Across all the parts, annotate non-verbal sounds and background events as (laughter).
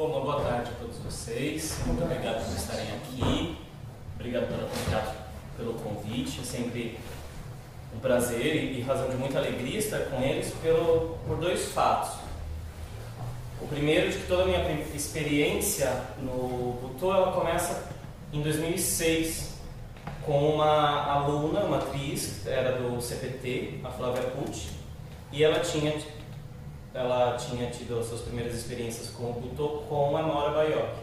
Bom, uma boa tarde a todos vocês. Muito obrigado por estarem aqui. Obrigado pelo convite. É sempre um prazer e razão de muita alegria estar com eles pelo, por dois fatos. O primeiro de que toda a minha experiência no Butô ela começa em 2006 com uma aluna, uma atriz, era do CPT, a Flávia Pucci, e ela tinha ela tinha tido as suas primeiras experiências com o Butô com a Nora Baioc,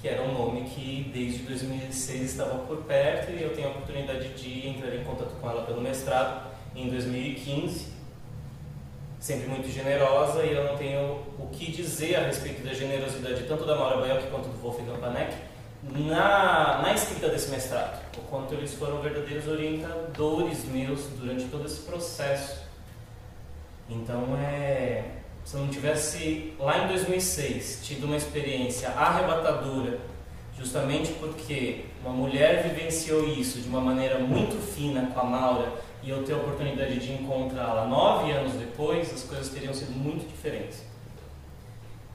que era um nome que desde 2006 estava por perto e eu tenho a oportunidade de entrar em contato com ela pelo mestrado em 2015. Sempre muito generosa e eu não tenho o que dizer a respeito da generosidade tanto da Nora Baioc quanto do Wolfgang Panek na, na escrita desse mestrado, o quanto eles foram verdadeiros orientadores meus durante todo esse processo então, é, se eu não tivesse lá em 2006 tido uma experiência arrebatadora, justamente porque uma mulher vivenciou isso de uma maneira muito fina com a Maura e eu ter a oportunidade de encontrá-la nove anos depois, as coisas teriam sido muito diferentes.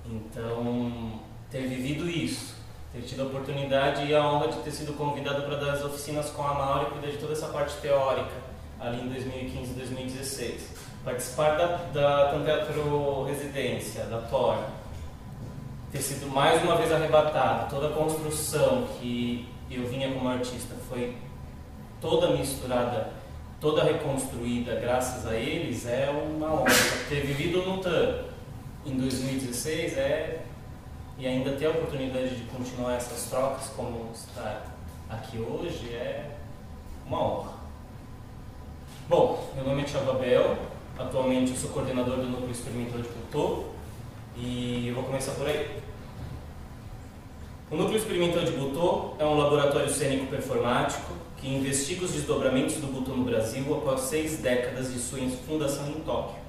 Então, ter vivido isso, ter tido a oportunidade e a honra de ter sido convidado para dar as oficinas com a Maura e cuidar de toda essa parte teórica ali em 2015 e 2016 participar da, da Residência, da TOR, ter sido mais uma vez arrebatado, toda a construção que eu vinha como artista foi toda misturada, toda reconstruída graças a eles, é uma honra. Ter vivido no TAN em 2016 é e ainda ter a oportunidade de continuar essas trocas como está aqui hoje é uma honra. Bom, meu nome é Thiago Abel, Atualmente eu sou coordenador do Núcleo Experimental de Butô e eu vou começar por aí. O Núcleo Experimental de Butô é um laboratório cênico performático que investiga os desdobramentos do Butô no Brasil após seis décadas de sua fundação em Tóquio,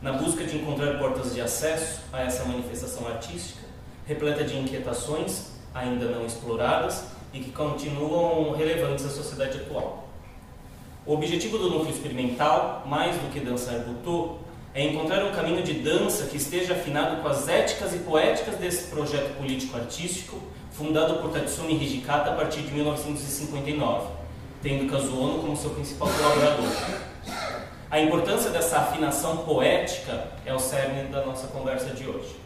na busca de encontrar portas de acesso a essa manifestação artística, repleta de inquietações ainda não exploradas e que continuam relevantes à sociedade atual. O objetivo do núcleo experimental, mais do que dançar butô, é encontrar um caminho de dança que esteja afinado com as éticas e poéticas desse projeto político-artístico fundado por Tatsumi Hijikata a partir de 1959, tendo Kazuono como seu principal colaborador. A importância dessa afinação poética é o cerne da nossa conversa de hoje.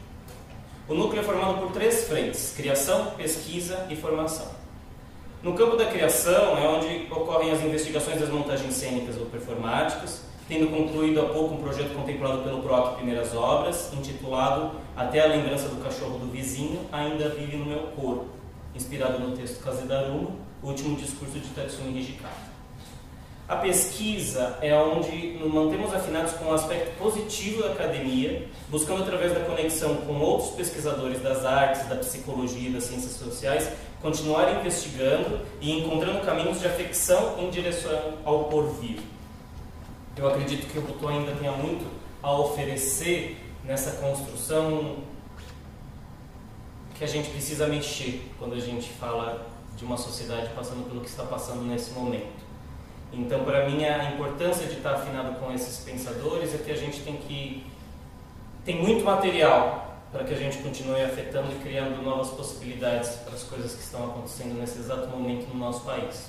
O núcleo é formado por três frentes: criação, pesquisa e formação. No campo da criação é onde ocorrem as investigações das montagens cênicas ou performáticas, tendo concluído há pouco um projeto contemplado pelo PROC Primeiras Obras, intitulado Até a Lembrança do Cachorro do Vizinho Ainda Vive no Meu Corpo, inspirado no texto Kazedarumo, o último discurso de Tatsumi Hijikata. A pesquisa é onde nos mantemos afinados com o aspecto positivo da academia, buscando através da conexão com outros pesquisadores das artes, da psicologia e das ciências sociais, continuar investigando e encontrando caminhos de afecção em direção ao porvir. Eu acredito que o Butô ainda tenha muito a oferecer nessa construção que a gente precisa mexer quando a gente fala de uma sociedade passando pelo que está passando nesse momento. Então, para mim, a importância de estar afinado com esses pensadores é que a gente tem que tem muito material para que a gente continue afetando e criando novas possibilidades para as coisas que estão acontecendo nesse exato momento no nosso país.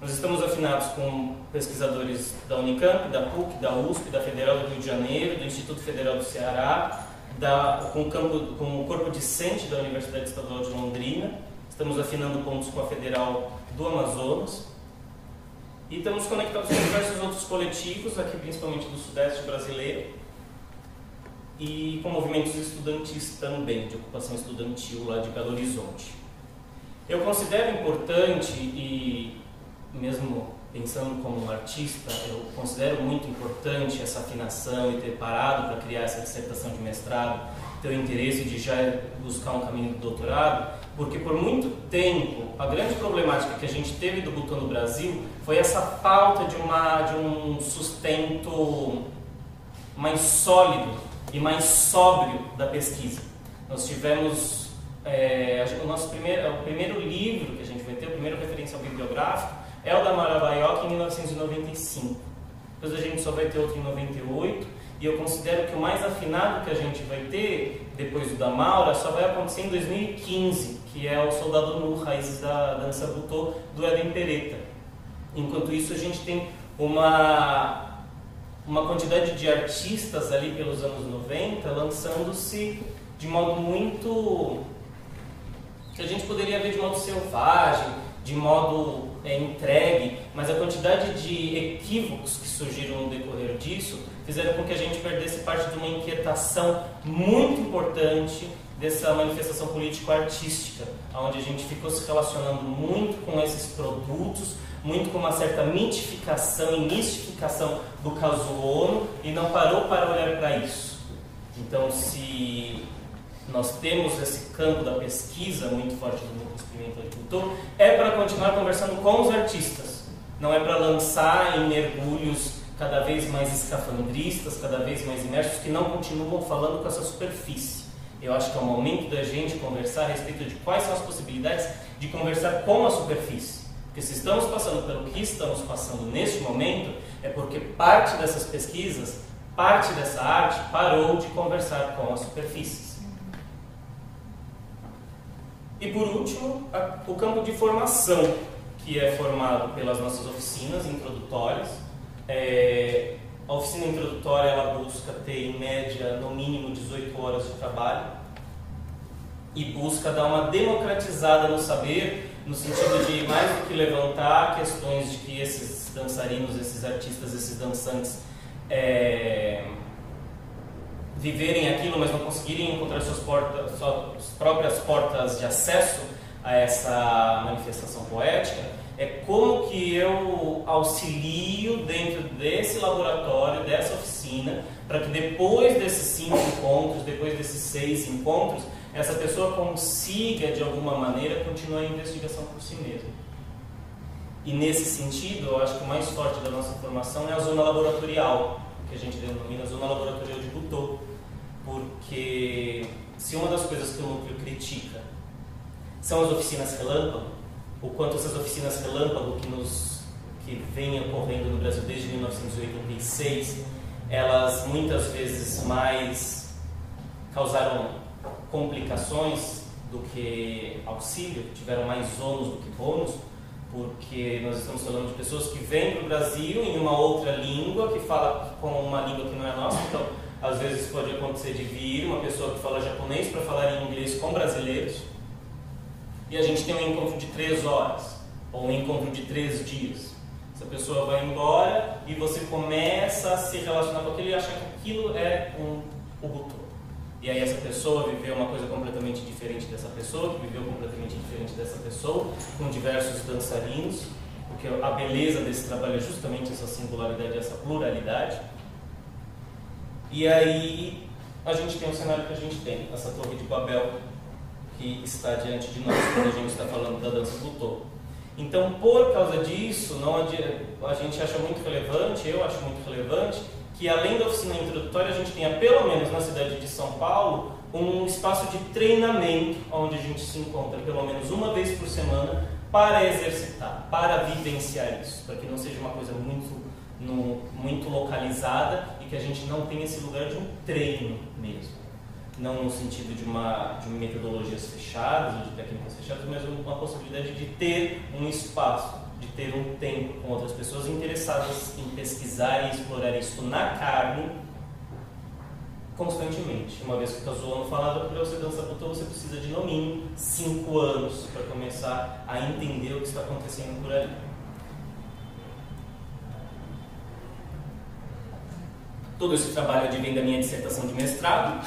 Nós estamos afinados com pesquisadores da Unicamp, da PUC, da USP, da Federal do Rio de Janeiro, do Instituto Federal do Ceará, da, com, o campo, com o corpo discente da Universidade Estadual de Londrina. Estamos afinando pontos com a Federal do Amazonas. E estamos conectados com diversos outros coletivos, aqui principalmente do Sudeste brasileiro, e com movimentos estudantis também, de ocupação estudantil lá de Belo Horizonte. Eu considero importante e mesmo pensando como um artista, eu considero muito importante essa afinação e ter parado para criar essa dissertação de mestrado, ter o interesse de já buscar um caminho do doutorado, porque por muito tempo a grande problemática que a gente teve do Butão no Brasil foi essa falta de, uma, de um sustento mais sólido e mais sóbrio da pesquisa. Nós tivemos é, o nosso primeiro, o primeiro livro que a gente vai ter, o primeiro referencial bibliográfico, é o da Mara Baioc em 1995. Depois a gente só vai ter outro em 98 E eu considero que o mais afinado que a gente vai ter, depois do da Maura, só vai acontecer em 2015, que é o Soldado Nu, Raízes da Dança Butô, do Eden Pereta. Enquanto isso, a gente tem uma, uma quantidade de artistas ali pelos anos 90 lançando-se de modo muito. que a gente poderia ver de modo selvagem, de modo é, entregue, mas a quantidade de equívocos que surgiram no decorrer disso fizeram com que a gente perdesse parte de uma inquietação muito importante dessa manifestação político-artística, onde a gente ficou se relacionando muito com esses produtos, muito com uma certa mitificação e mistificação do caso ONU e não parou para olhar para isso. Então, se nós temos esse campo da pesquisa muito forte do núcleo experimento agricultor, é para continuar conversando com os artistas, não é para lançar em mergulhos cada vez mais escafandristas, cada vez mais imersos, que não continuam falando com essa superfície. Eu acho que é o momento da gente conversar a respeito de quais são as possibilidades de conversar com a superfície. Porque se estamos passando pelo que estamos passando neste momento, é porque parte dessas pesquisas, parte dessa arte parou de conversar com as superfícies. E por último, a, o campo de formação, que é formado pelas nossas oficinas introdutórias. É, a oficina introdutória ela busca ter em média no mínimo 18 horas de trabalho e busca dar uma democratizada no saber, no sentido de mais do que levantar questões de que esses dançarinos, esses artistas, esses dançantes é, viverem aquilo, mas não conseguirem encontrar suas, portas, suas próprias portas de acesso a essa manifestação poética, é como que eu auxilio dentro desse laboratório, dessa oficina, para que depois desses cinco encontros, depois desses seis encontros, essa pessoa consiga, de alguma maneira, continuar a investigação por si mesma. E nesse sentido, eu acho que o mais forte da nossa formação é a zona laboratorial, que a gente denomina zona laboratorial de Butô porque se uma das coisas que o núcleo critica são as oficinas relâmpago, o quanto essas oficinas relâmpago que nos que vêm ocorrendo no Brasil desde 1986, elas muitas vezes mais causaram complicações do que auxílio, tiveram mais ônus do que bônus, porque nós estamos falando de pessoas que vêm para o Brasil em uma outra língua, que fala com uma língua que não é nossa, então às vezes pode acontecer de vir uma pessoa que fala japonês para falar em inglês com brasileiros e a gente tem um encontro de três horas ou um encontro de três dias. Essa pessoa vai embora e você começa a se relacionar com aquilo e achar que aquilo é um Ubuntu. E aí essa pessoa viveu uma coisa completamente diferente dessa pessoa, que viveu completamente diferente dessa pessoa, com diversos dançarinos, porque a beleza desse trabalho é justamente essa singularidade, essa pluralidade. E aí a gente tem o cenário que a gente tem, essa torre de Babel que está diante de nós quando a gente está falando da dança Butô. Então, por causa disso, não a gente acha muito relevante, eu acho muito relevante, que além da oficina introdutória, a gente tenha, pelo menos na cidade de São Paulo, um espaço de treinamento, onde a gente se encontra pelo menos uma vez por semana para exercitar, para vivenciar isso, para que não seja uma coisa muito, no, muito localizada e que a gente não tenha esse lugar de um treino mesmo. Não no sentido de, uma, de metodologias fechadas ou de técnicas fechadas, mas uma possibilidade de ter um espaço, de ter um tempo com outras pessoas interessadas em pesquisar e explorar isso na carne constantemente. Uma vez que o Kazuo falava, para você dançar butô, você precisa de no mínimo 5 anos para começar a entender o que está acontecendo por ali. Todo esse trabalho advém da minha dissertação de mestrado,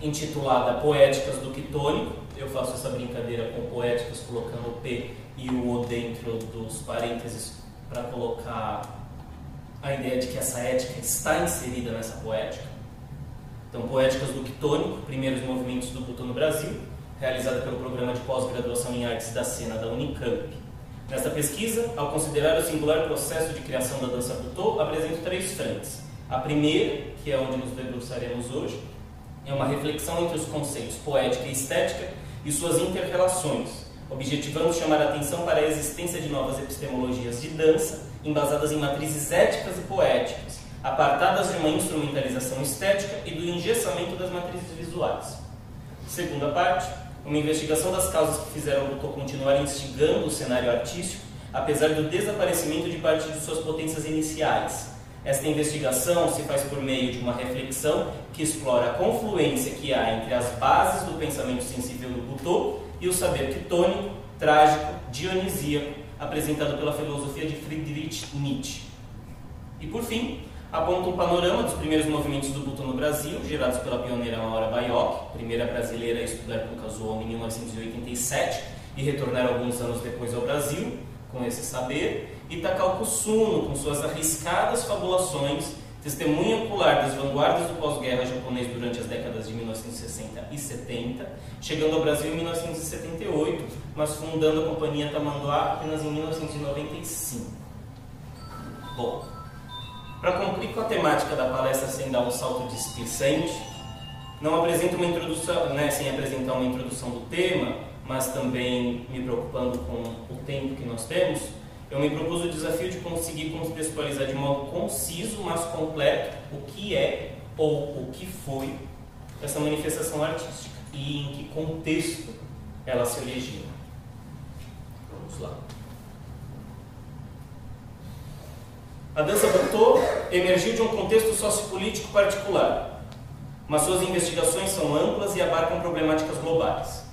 intitulada Poéticas do Quitônico. Eu faço essa brincadeira com poéticas, colocando o P e o O dentro dos parênteses para colocar a ideia de que essa ética está inserida nessa poética. Então, Poéticas do Quitônico, primeiros movimentos do Butô no Brasil, realizada pelo Programa de Pós-Graduação em Artes da Cena da Unicamp. Nesta pesquisa, ao considerar o singular processo de criação da dança Butô, apresento três frentes. A primeira, que é onde nos debruçaremos hoje, é uma reflexão entre os conceitos poética e estética e suas interrelações, objetivando chamar a atenção para a existência de novas epistemologias de dança, embasadas em matrizes éticas e poéticas, apartadas de uma instrumentalização estética e do engessamento das matrizes visuais. Segunda parte, uma investigação das causas que fizeram o Butô continuar instigando o cenário artístico, apesar do desaparecimento de parte de suas potências iniciais. Esta investigação se faz por meio de uma reflexão que explora a confluência que há entre as bases do pensamento sensível do Butô e o saber quitônico, trágico, dionisíaco, apresentado pela filosofia de Friedrich Nietzsche. E por fim, aponta um panorama dos primeiros movimentos do Butô no Brasil, gerados pela pioneira Maura Baioc, primeira brasileira a estudar com Kazuo em 1987 e retornar alguns anos depois ao Brasil com esse saber, Takao Kusuno, com suas arriscadas fabulações, testemunha ocular das vanguardas do pós-guerra japonês durante as décadas de 1960 e 70, chegando ao Brasil em 1978, mas fundando a companhia Tamanduá apenas em 1995. Bom, para cumprir com a temática da palestra sem dar um salto displicente, não apresento uma introdução, né, sem apresentar uma introdução do tema, mas também me preocupando com o tempo que nós temos, eu me propus o desafio de conseguir contextualizar de modo conciso, mas completo, o que é ou o que foi essa manifestação artística e em que contexto ela se originou. Vamos lá. A dança Butô emergiu de um contexto sociopolítico particular, mas suas investigações são amplas e abarcam problemáticas globais.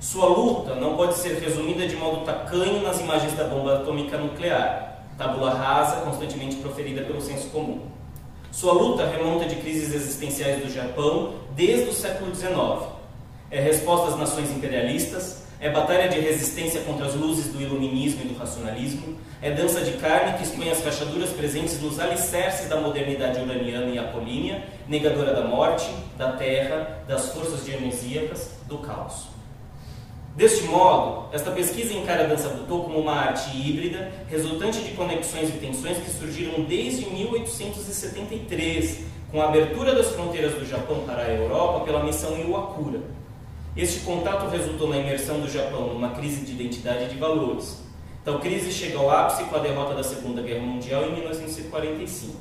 Sua luta não pode ser resumida de modo tacanho nas imagens da bomba atômica nuclear, tábula rasa constantemente proferida pelo senso comum. Sua luta remonta de crises existenciais do Japão desde o século XIX. É resposta às nações imperialistas, é batalha de resistência contra as luzes do iluminismo e do racionalismo, é dança de carne que expõe as rachaduras presentes nos alicerces da modernidade uraniana e apolínea, negadora da morte, da terra, das forças dionisíacas, do caos. Deste modo, esta pesquisa encara a dança butô como uma arte híbrida, resultante de conexões e tensões que surgiram desde 1873, com a abertura das fronteiras do Japão para a Europa pela missão Iwakura. Este contato resultou na imersão do Japão numa crise de identidade e de valores. Tal crise chega ao ápice com a derrota da Segunda Guerra Mundial em 1945.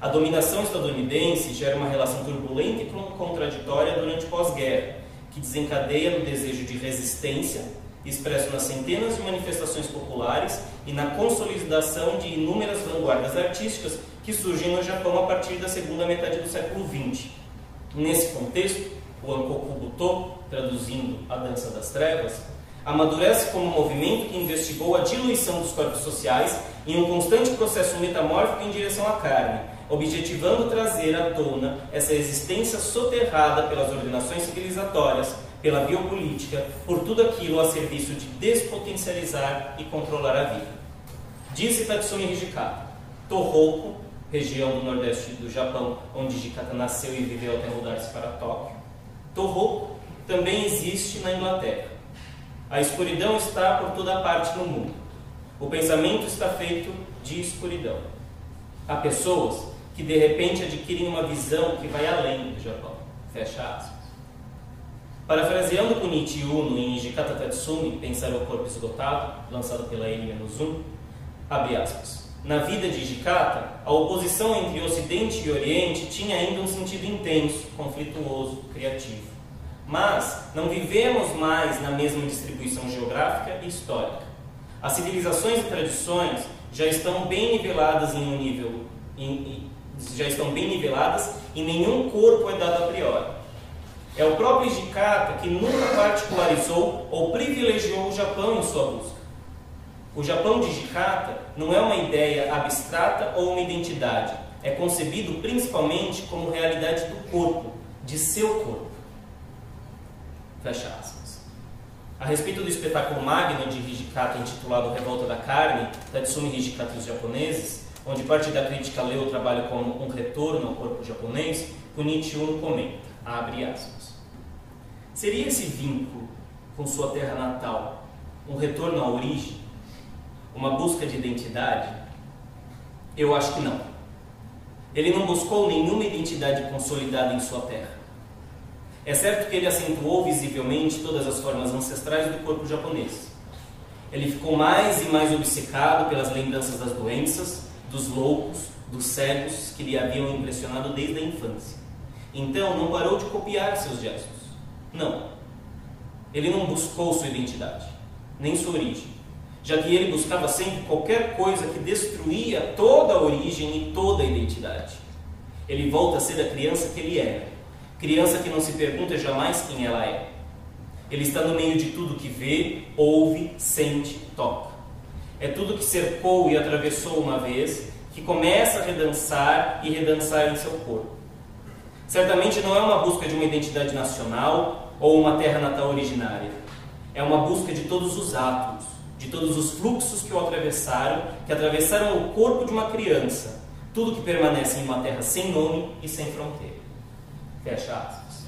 A dominação estadunidense gera uma relação turbulenta e contraditória durante pós-guerra, que desencadeia no desejo de resistência, expresso nas centenas de manifestações populares e na consolidação de inúmeras vanguardas artísticas que surgem no Japão a partir da segunda metade do século XX. Nesse contexto, o Ankoku Butô, traduzindo a dança das trevas, amadurece como um movimento que investigou a diluição dos corpos sociais em um constante processo metamórfico em direção à carne, objetivando trazer à tona essa existência soterrada pelas ordenações civilizatórias, pela biopolítica, por tudo aquilo a serviço de despotencializar e controlar a vida. Disse Tatsumi Hijikata, Tohoku, região do nordeste do Japão, onde Hijikata nasceu e viveu até mudar-se para Tóquio. Tohoku também existe na Inglaterra. A escuridão está por toda parte no mundo. O pensamento está feito de escuridão. Há pessoas que de repente adquirem uma visão que vai além do Japão. Fecha aspas. Parafraseando Kunichi Uno em Jikata Tatsumi, Pensar o Corpo Esgotado, lançado pela N-1, abre aspas. Na vida de Jikata, a oposição entre Ocidente e Oriente tinha ainda um sentido intenso, conflituoso, criativo. Mas não vivemos mais na mesma distribuição geográfica e histórica. As civilizações e tradições já estão bem niveladas em um nível, em, já estão bem niveladas e nenhum corpo é dado a priori. É o próprio Hijikata que nunca particularizou ou privilegiou o Japão em sua busca. O Japão de Hijikata não é uma ideia abstrata ou uma identidade. É concebido principalmente como realidade do corpo, de seu corpo. Fecha aspas. A respeito do espetáculo magno de Hijikata intitulado Revolta da Carne, Tatsumi Hijikata e os japoneses, onde parte da crítica lê o trabalho como um retorno ao corpo japonês, Kunichi Uno comenta, abre aspas. Seria esse vínculo com sua terra natal um retorno à origem? Uma busca de identidade? Eu acho que não. Ele não buscou nenhuma identidade consolidada em sua terra. É certo que ele acentuou visivelmente todas as formas ancestrais do corpo japonês. Ele ficou mais e mais obcecado pelas lembranças das doenças, dos loucos, dos cegos que lhe haviam impressionado desde a infância. Então não parou de copiar seus gestos. Não. Ele não buscou sua identidade, nem sua origem, já que ele buscava sempre qualquer coisa que destruía toda a origem e toda a identidade. Ele volta a ser a criança que ele era, criança que não se pergunta jamais quem ela é. Ele está no meio de tudo que vê, ouve, sente, toca. É tudo que cercou e atravessou uma vez que começa a redançar e redançar em seu corpo. Certamente não é uma busca de uma identidade nacional ou uma terra natal originária. É uma busca de todos os atos, de todos os fluxos que o atravessaram, que atravessaram o corpo de uma criança, tudo que permanece em uma terra sem nome e sem fronteira. Fecha aspas.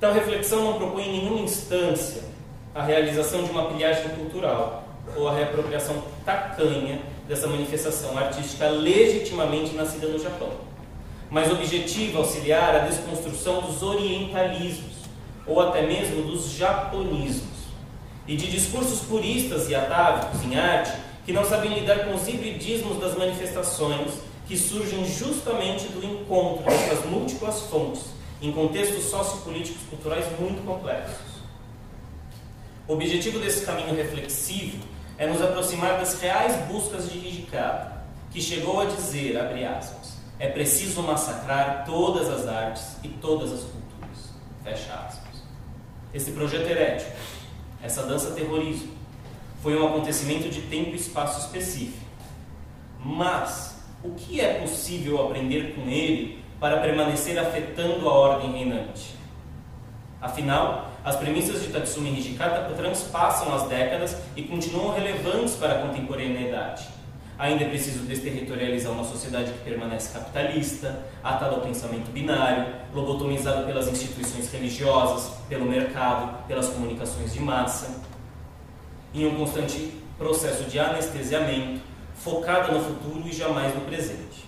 Tal reflexão não propõe em nenhuma instância a realização de uma pilhagem cultural ou a reapropriação tacanha dessa manifestação artística legitimamente nascida no Japão, mas objetiva auxiliar a desconstrução dos orientalismos ou até mesmo dos japonismos e de discursos puristas e atávicos em arte que não sabem lidar com os hibridismos das manifestações que surgem justamente do encontro dessas múltiplas fontes em contextos sociopolíticos culturais muito complexos. O objetivo desse caminho reflexivo é nos aproximar das reais buscas de Hijikata, que chegou a dizer, abre aspas, é preciso massacrar todas as artes e todas as culturas, fecha aspas. Esse projeto herético, essa dança terrorismo, foi um acontecimento de tempo e espaço específico. Mas, o que é possível aprender com ele para permanecer afetando a ordem reinante? Afinal, as premissas de Tatsumi Hijikata transpassam as décadas e continuam relevantes para a contemporaneidade. Ainda é preciso desterritorializar uma sociedade que permanece capitalista, atada ao pensamento binário, lobotomizada pelas instituições religiosas, pelo mercado, pelas comunicações de massa, em um constante processo de anestesiamento, focada no futuro e jamais no presente.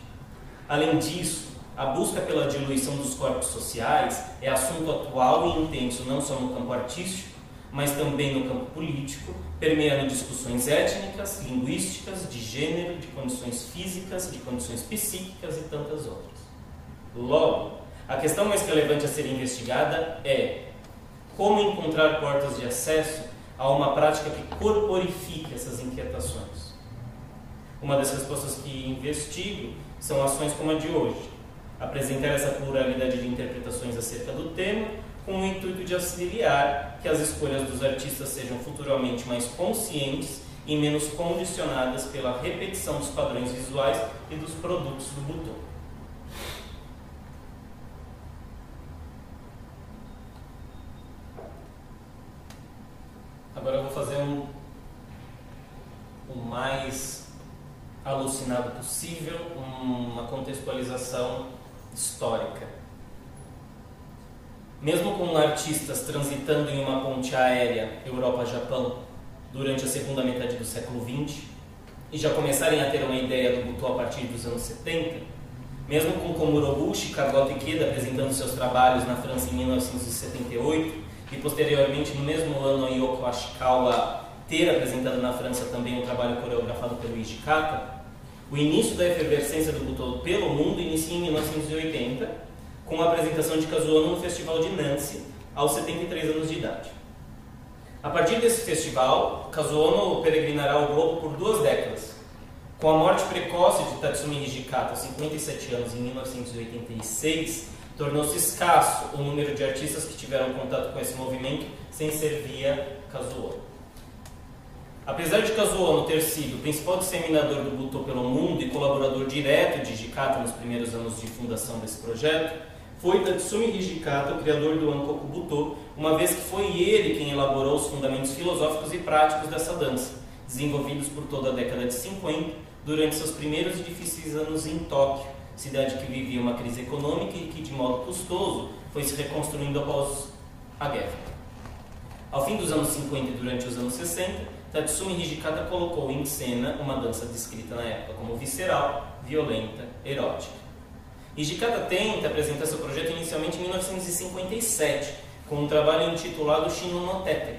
Além disso, a busca pela diluição dos corpos sociais é assunto atual e intenso não só no campo artístico, mas também no campo político, permeando discussões étnicas, linguísticas, de gênero, de condições físicas, de condições psíquicas e tantas outras. Logo, a questão mais relevante a ser investigada é como encontrar portas de acesso a uma prática que corporifique essas inquietações. Uma das respostas que investigo são ações como a de hoje, apresentar essa pluralidade de interpretações acerca do tema, com o intuito de auxiliar que as escolhas dos artistas sejam futuramente mais conscientes e menos condicionadas pela repetição dos padrões visuais e dos produtos do Butô. Agora eu vou fazer um o mais alucinado possível, uma contextualização histórica. Mesmo com artistas transitando em uma ponte aérea Europa-Japão durante a segunda metade do século XX e já começarem a ter uma ideia do Butô a partir dos anos 70, mesmo com Komuro-Bushi, Kagoto Ikeda apresentando seus trabalhos na França em 1978 e posteriormente no mesmo ano Yoko Ashikawa ter apresentado na França também um trabalho coreografado pelo Ishikata, o início da efervescência do Butô pelo mundo inicia em 1980, com a apresentação de Kazuo no Festival de Nancy, aos 73 anos de idade. A partir desse festival, Kazuo peregrinará o globo por duas décadas. Com a morte precoce de Tatsumi Hijikata, aos 57 anos, em 1986, tornou-se escasso o número de artistas que tiveram contato com esse movimento sem ser via Kazuo. Apesar de Kazuo ter sido o principal disseminador do Butô pelo mundo e colaborador direto de Hijikata nos primeiros anos de fundação desse projeto, foi Tatsumi Hijikata o criador do Ankoku Butô, uma vez que foi ele quem elaborou os fundamentos filosóficos e práticos dessa dança, desenvolvidos por toda a década de 50, durante seus primeiros e difíceis anos em Tóquio, cidade que vivia uma crise econômica e que, de modo custoso, foi se reconstruindo após a guerra. Ao fim dos anos 50 e durante os anos 60, Tatsumi Hijikata colocou em cena uma dança descrita na época como visceral, violenta, erótica. Hijikata tenta apresentar seu projeto inicialmente em 1957, com um trabalho intitulado Shino no Tete,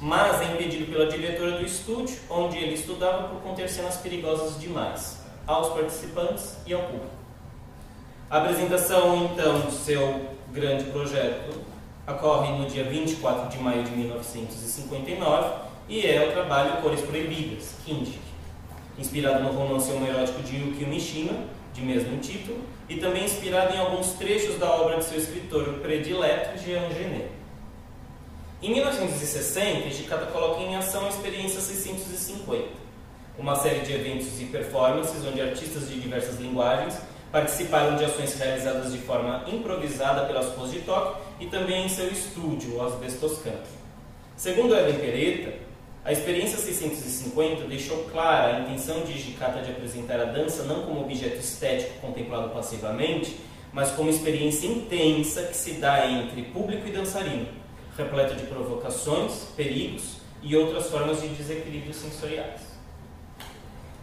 mas é impedido pela diretora do estúdio, onde ele estudava por conter cenas perigosas demais. aos participantes e ao público. A apresentação, então, do seu grande projeto ocorre no dia 24 de maio de 1959 e é o trabalho Cores Proibidas, Kinji, inspirado no romance homoerótico de Yukio Mishima, de mesmo título, e também inspirado em alguns trechos da obra de seu escritor predileto, Jean Genet. Em 1960, Hijikata coloca em ação a Experiência 650, uma série de eventos e performances onde artistas de diversas linguagens participaram de ações realizadas de forma improvisada pelas ruas de Tóquio e também em seu estúdio, o Asbestoscan. Segundo Ellen Peretta, a experiência 650 deixou clara a intenção de Hijikata de apresentar a dança não como objeto estético contemplado passivamente, mas como experiência intensa que se dá entre público e dançarino, repleta de provocações, perigos e outras formas de desequilíbrios sensoriais.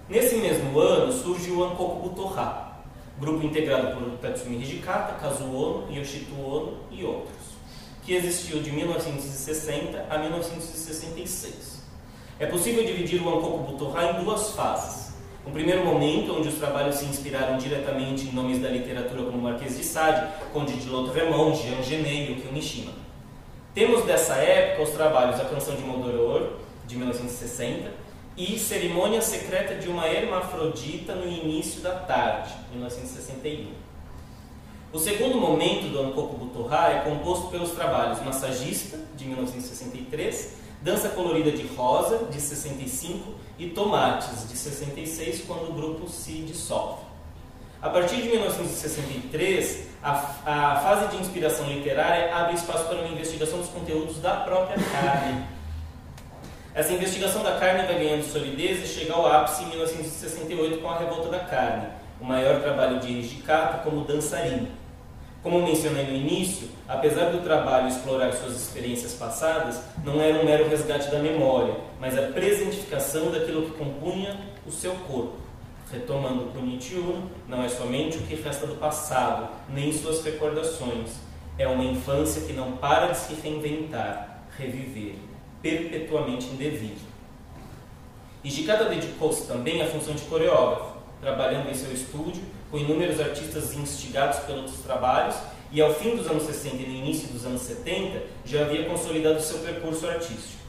Nesse mesmo ano surge o Ankoku Butoha, grupo integrado por Tatsumi Hijikata, Kazuo Ono, Yoshito Ono e outros, que existiu de 1960 a 1966. É possível dividir o Ankoku Butoha em duas fases. Um primeiro momento, onde os trabalhos se inspiraram diretamente em nomes da literatura como Marquês de Sade, Conde de Lautremont, Jean Genet e Mishima. Temos dessa época os trabalhos A Canção de Modoror, de 1960, e Cerimônia Secreta de uma Hermafrodita no Início da Tarde, 1961. O segundo momento do Ankoku Butoha é composto pelos trabalhos Massagista, de 1963, Dança Colorida de Rosa, de 65 e Tomates, de 66, quando o grupo se dissolve. A partir de 1963, a, a fase de inspiração literária abre espaço para uma investigação dos conteúdos da própria carne essa investigação da carne vai ganhando solidez e chega ao ápice em 1968 com a Revolta da Carne, o maior trabalho de Hijikata como dançarino. Como mencionei no início, apesar do trabalho explorar suas experiências passadas, não era um mero resgate da memória, mas a presentificação daquilo que compunha o seu corpo. Retomando o Nietzsche, não é somente o que resta do passado, nem suas recordações. É uma infância que não para de se reinventar, reviver perpetuamente indevido. Hijikata dedicou-se também à função de coreógrafo, trabalhando em seu estúdio com inúmeros artistas instigados pelos trabalhos e ao fim dos anos 60 e no início dos anos 70 já havia consolidado seu percurso artístico.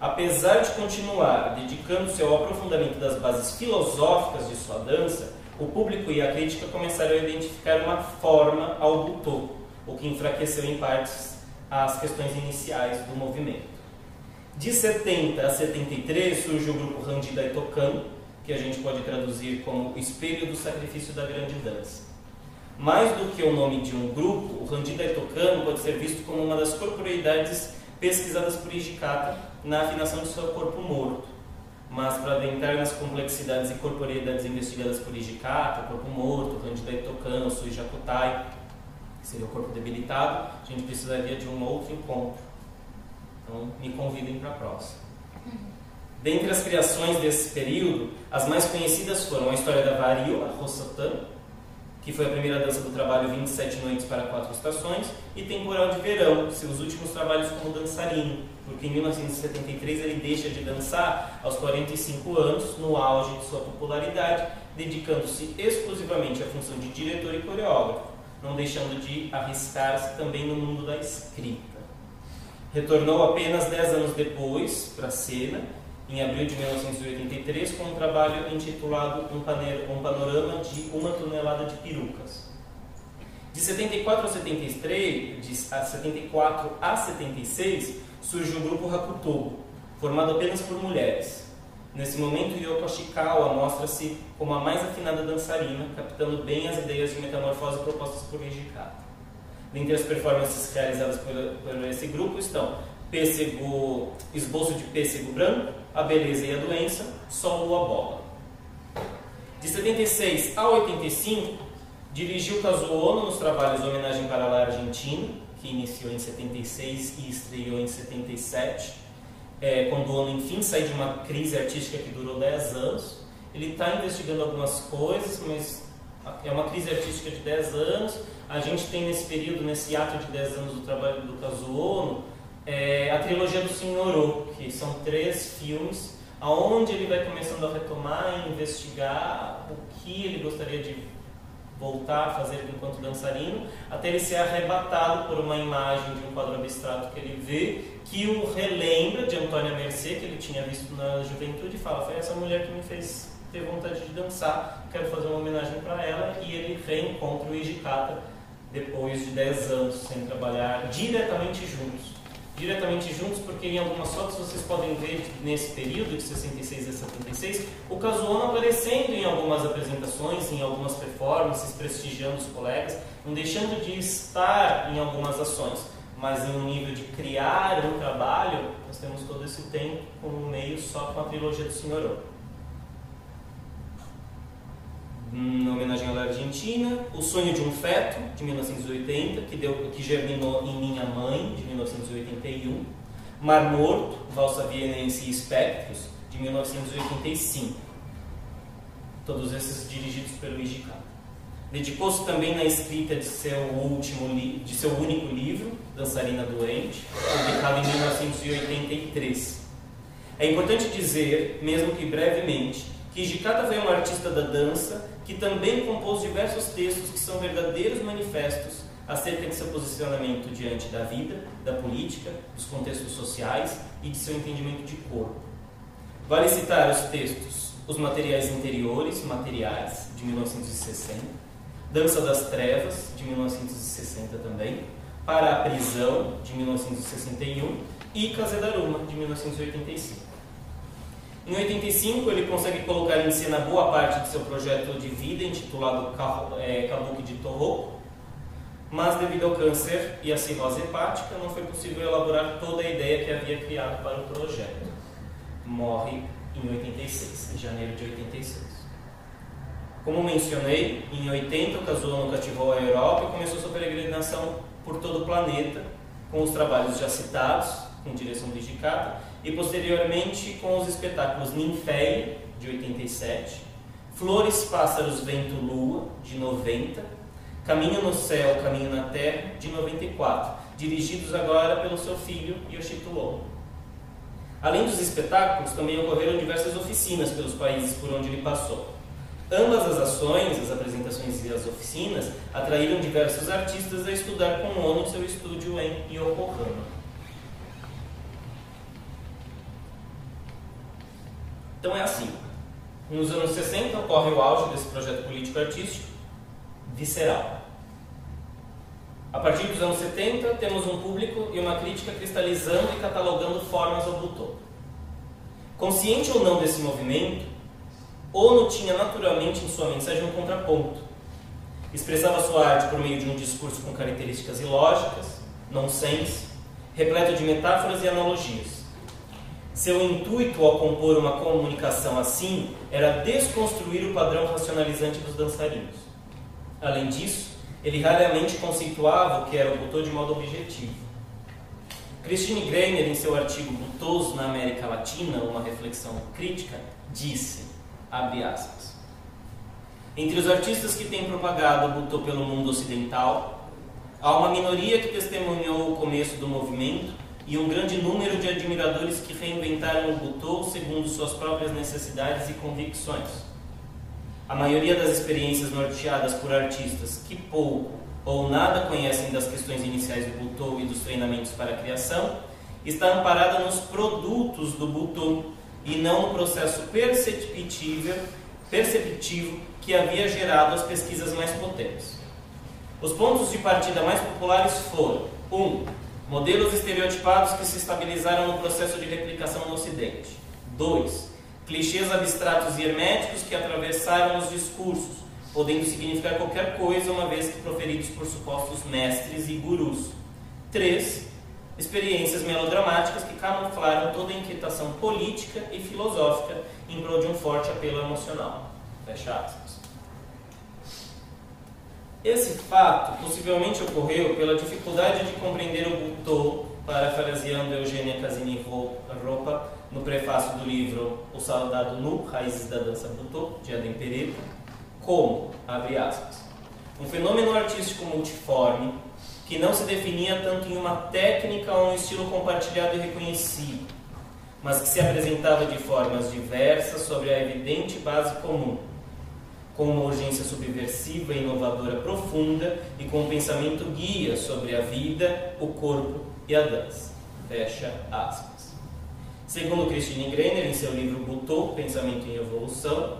Apesar de continuar dedicando-se ao aprofundamento das bases filosóficas de sua dança, o público e a crítica começaram a identificar uma forma ao butô, o que enfraqueceu em partes as questões iniciais do movimento. De 70 a 73 surge o grupo Randi Daitokan, que a gente pode traduzir como o espelho do sacrifício da grande dança. Mais do que o nome de um grupo, o Randi Daitokan pode ser visto como uma das corporeidades pesquisadas por Ijikata na afinação de seu corpo morto. Mas para adentrar nas complexidades e corporeidades investigadas por Ijikata, corpo morto, Randi Daitokan, Sui Jakutai, que seria o corpo debilitado, a gente precisaria de um outro encontro. Então, me convidem para a próxima. Dentre as criações desse período, as mais conhecidas foram a história da Vario, a Rossatã, que foi a primeira dança do trabalho 27 Noites para Quatro Estações, e Temporal de Verão, seus últimos trabalhos como dançarino, porque em 1973 ele deixa de dançar aos 45 anos, no auge de sua popularidade, dedicando-se exclusivamente à função de diretor e coreógrafo, não deixando de arriscar-se também no mundo da escrita. Retornou apenas 10 anos depois para a cena, em abril de 1983, com um trabalho intitulado Um, Panorama de Uma Tonelada de Perucas. De 74 a 73, de 74 a 76, surge o grupo Hakutobo, formado apenas por mulheres. Nesse momento, Yoko Ashikawa mostra-se como a mais afinada dançarina, captando bem as ideias de metamorfose propostas por Hijikata. Dentre as performances realizadas por, por esse grupo estão pêssego, esboço de pêssego branco, a beleza e a doença, solo a bola. De 76 a 85, dirigiu Kazuo Ono nos trabalhos Homenagem para a Argentina, que iniciou em 76 e estreou em 77, é, quando o Ono enfim sai de uma crise artística que durou 10 anos. Ele está investigando algumas coisas, mas é uma crise artística de 10 anos, a gente tem nesse período, nesse ato de 10 anos do trabalho do Kazuo Ono, é, a trilogia do Senhorô, que são três filmes aonde ele vai começando a retomar e investigar o que ele gostaria de voltar a fazer enquanto dançarino, até ele ser arrebatado por uma imagem de um quadro abstrato que ele vê, que o relembra de Antônia Mercê, que ele tinha visto na juventude, e fala: Foi essa mulher que me fez ter vontade de dançar, quero fazer uma homenagem para ela, e ele reencontra o Ijikata depois de 10 anos sem trabalhar diretamente juntos diretamente juntos, porque em algumas fotos vocês podem ver nesse período de 66 a 76 o Kazuono aparecendo em algumas apresentações, em algumas performances, prestigiando os colegas, não deixando de estar em algumas ações, mas em um nível de criar um trabalho, nós temos todo esse tempo com um meio só com a trilogia do Senhor em homenagem à Argentina, O Sonho de um Feto, de 1980, que, deu, que germinou em Minha Mãe, de 1981, Mar Morto, Valsa Vienense e Espectros, de 1985. Todos esses dirigidos pelo Ijika. Dedicou-se também na escrita de seu, último de seu único livro, Dançarina Doente, publicado em 1983. É importante dizer, mesmo que brevemente, que Hijikata foi um artista da dança que também compôs diversos textos que são verdadeiros manifestos acerca de seu posicionamento diante da vida, da política, dos contextos sociais e de seu entendimento de corpo. Vale citar os textos Os Materiais Interiores, Materiais, de 1960, Dança das Trevas, de 1960 também, Para a Prisão, de 1961 e Kazedaruma, de 1985. Em 85, ele consegue colocar em cena boa parte de seu projeto de vida, intitulado é, Kabuki de Toho, mas devido ao câncer e à cirrose hepática, não foi possível elaborar toda a ideia que havia criado para o projeto. Morre em 86, em janeiro de 86. Como mencionei, em 80 o Kazuo cativou a Europa e começou sua peregrinação por todo o planeta, com os trabalhos já citados, com direção dedicada, e posteriormente com os espetáculos Ninféia, de 87, Flores, Pássaros, Vento, Lua, de 90, Caminho no Céu, Caminho na Terra, de 94, dirigidos agora pelo seu filho Yoshito Ono. Além dos espetáculos, também ocorreram diversas oficinas pelos países por onde ele passou. Ambas as ações, as apresentações e as oficinas, atraíram diversos artistas a estudar com Ono seu estúdio em Yokohama. Então é assim. Nos anos 60 ocorre o auge desse projeto político-artístico visceral. A partir dos anos 70, temos um público e uma crítica cristalizando e catalogando formas ao Butô. Consciente ou não desse movimento, Ono tinha naturalmente em sua mensagem um contraponto. Expressava sua arte por meio de um discurso com características ilógicas, nonsense, repleto de metáforas e analogias seu intuito ao compor uma comunicação assim era desconstruir o padrão racionalizante dos dançarinos. Além disso, ele raramente conceituava o que era o butô de modo objetivo. Christine Greiner, em seu artigo Butos na América Latina, uma reflexão crítica, disse, abre aspas, entre os artistas que têm propagado o butô pelo mundo ocidental, há uma minoria que testemunhou o começo do movimento e um grande número de admiradores que reinventaram o Butô segundo suas próprias necessidades e convicções. A maioria das experiências norteadas por artistas que pouco ou nada conhecem das questões iniciais do Butô e dos treinamentos para a criação está amparada nos produtos do Butô e não no processo perceptível, perceptivo que havia gerado as pesquisas mais potentes. Os pontos de partida mais populares foram: 1. Um, Modelos estereotipados que se estabilizaram no processo de replicação no Ocidente. 2. Clichês abstratos e herméticos que atravessaram os discursos, podendo significar qualquer coisa uma vez que proferidos por supostos mestres e gurus. 3. Experiências melodramáticas que camuflaram toda a inquietação política e filosófica em prol de um forte apelo emocional. Fecha aspas. Esse fato possivelmente ocorreu pela dificuldade de compreender o Butô, parafraseando Eugênia Casini Ropa no prefácio do livro O Saudado Nu, Raízes da Dança Butô, de Adem Pereira, como, abre aspas, um fenômeno artístico multiforme que não se definia tanto em uma técnica ou um estilo compartilhado e reconhecido, mas que se apresentava de formas diversas sobre a evidente base comum, com uma urgência subversiva inovadora profunda e com um pensamento guia sobre a vida, o corpo e a dança. Fecha aspas. Segundo Christine Greiner, em seu livro Butô, Pensamento em Evolução,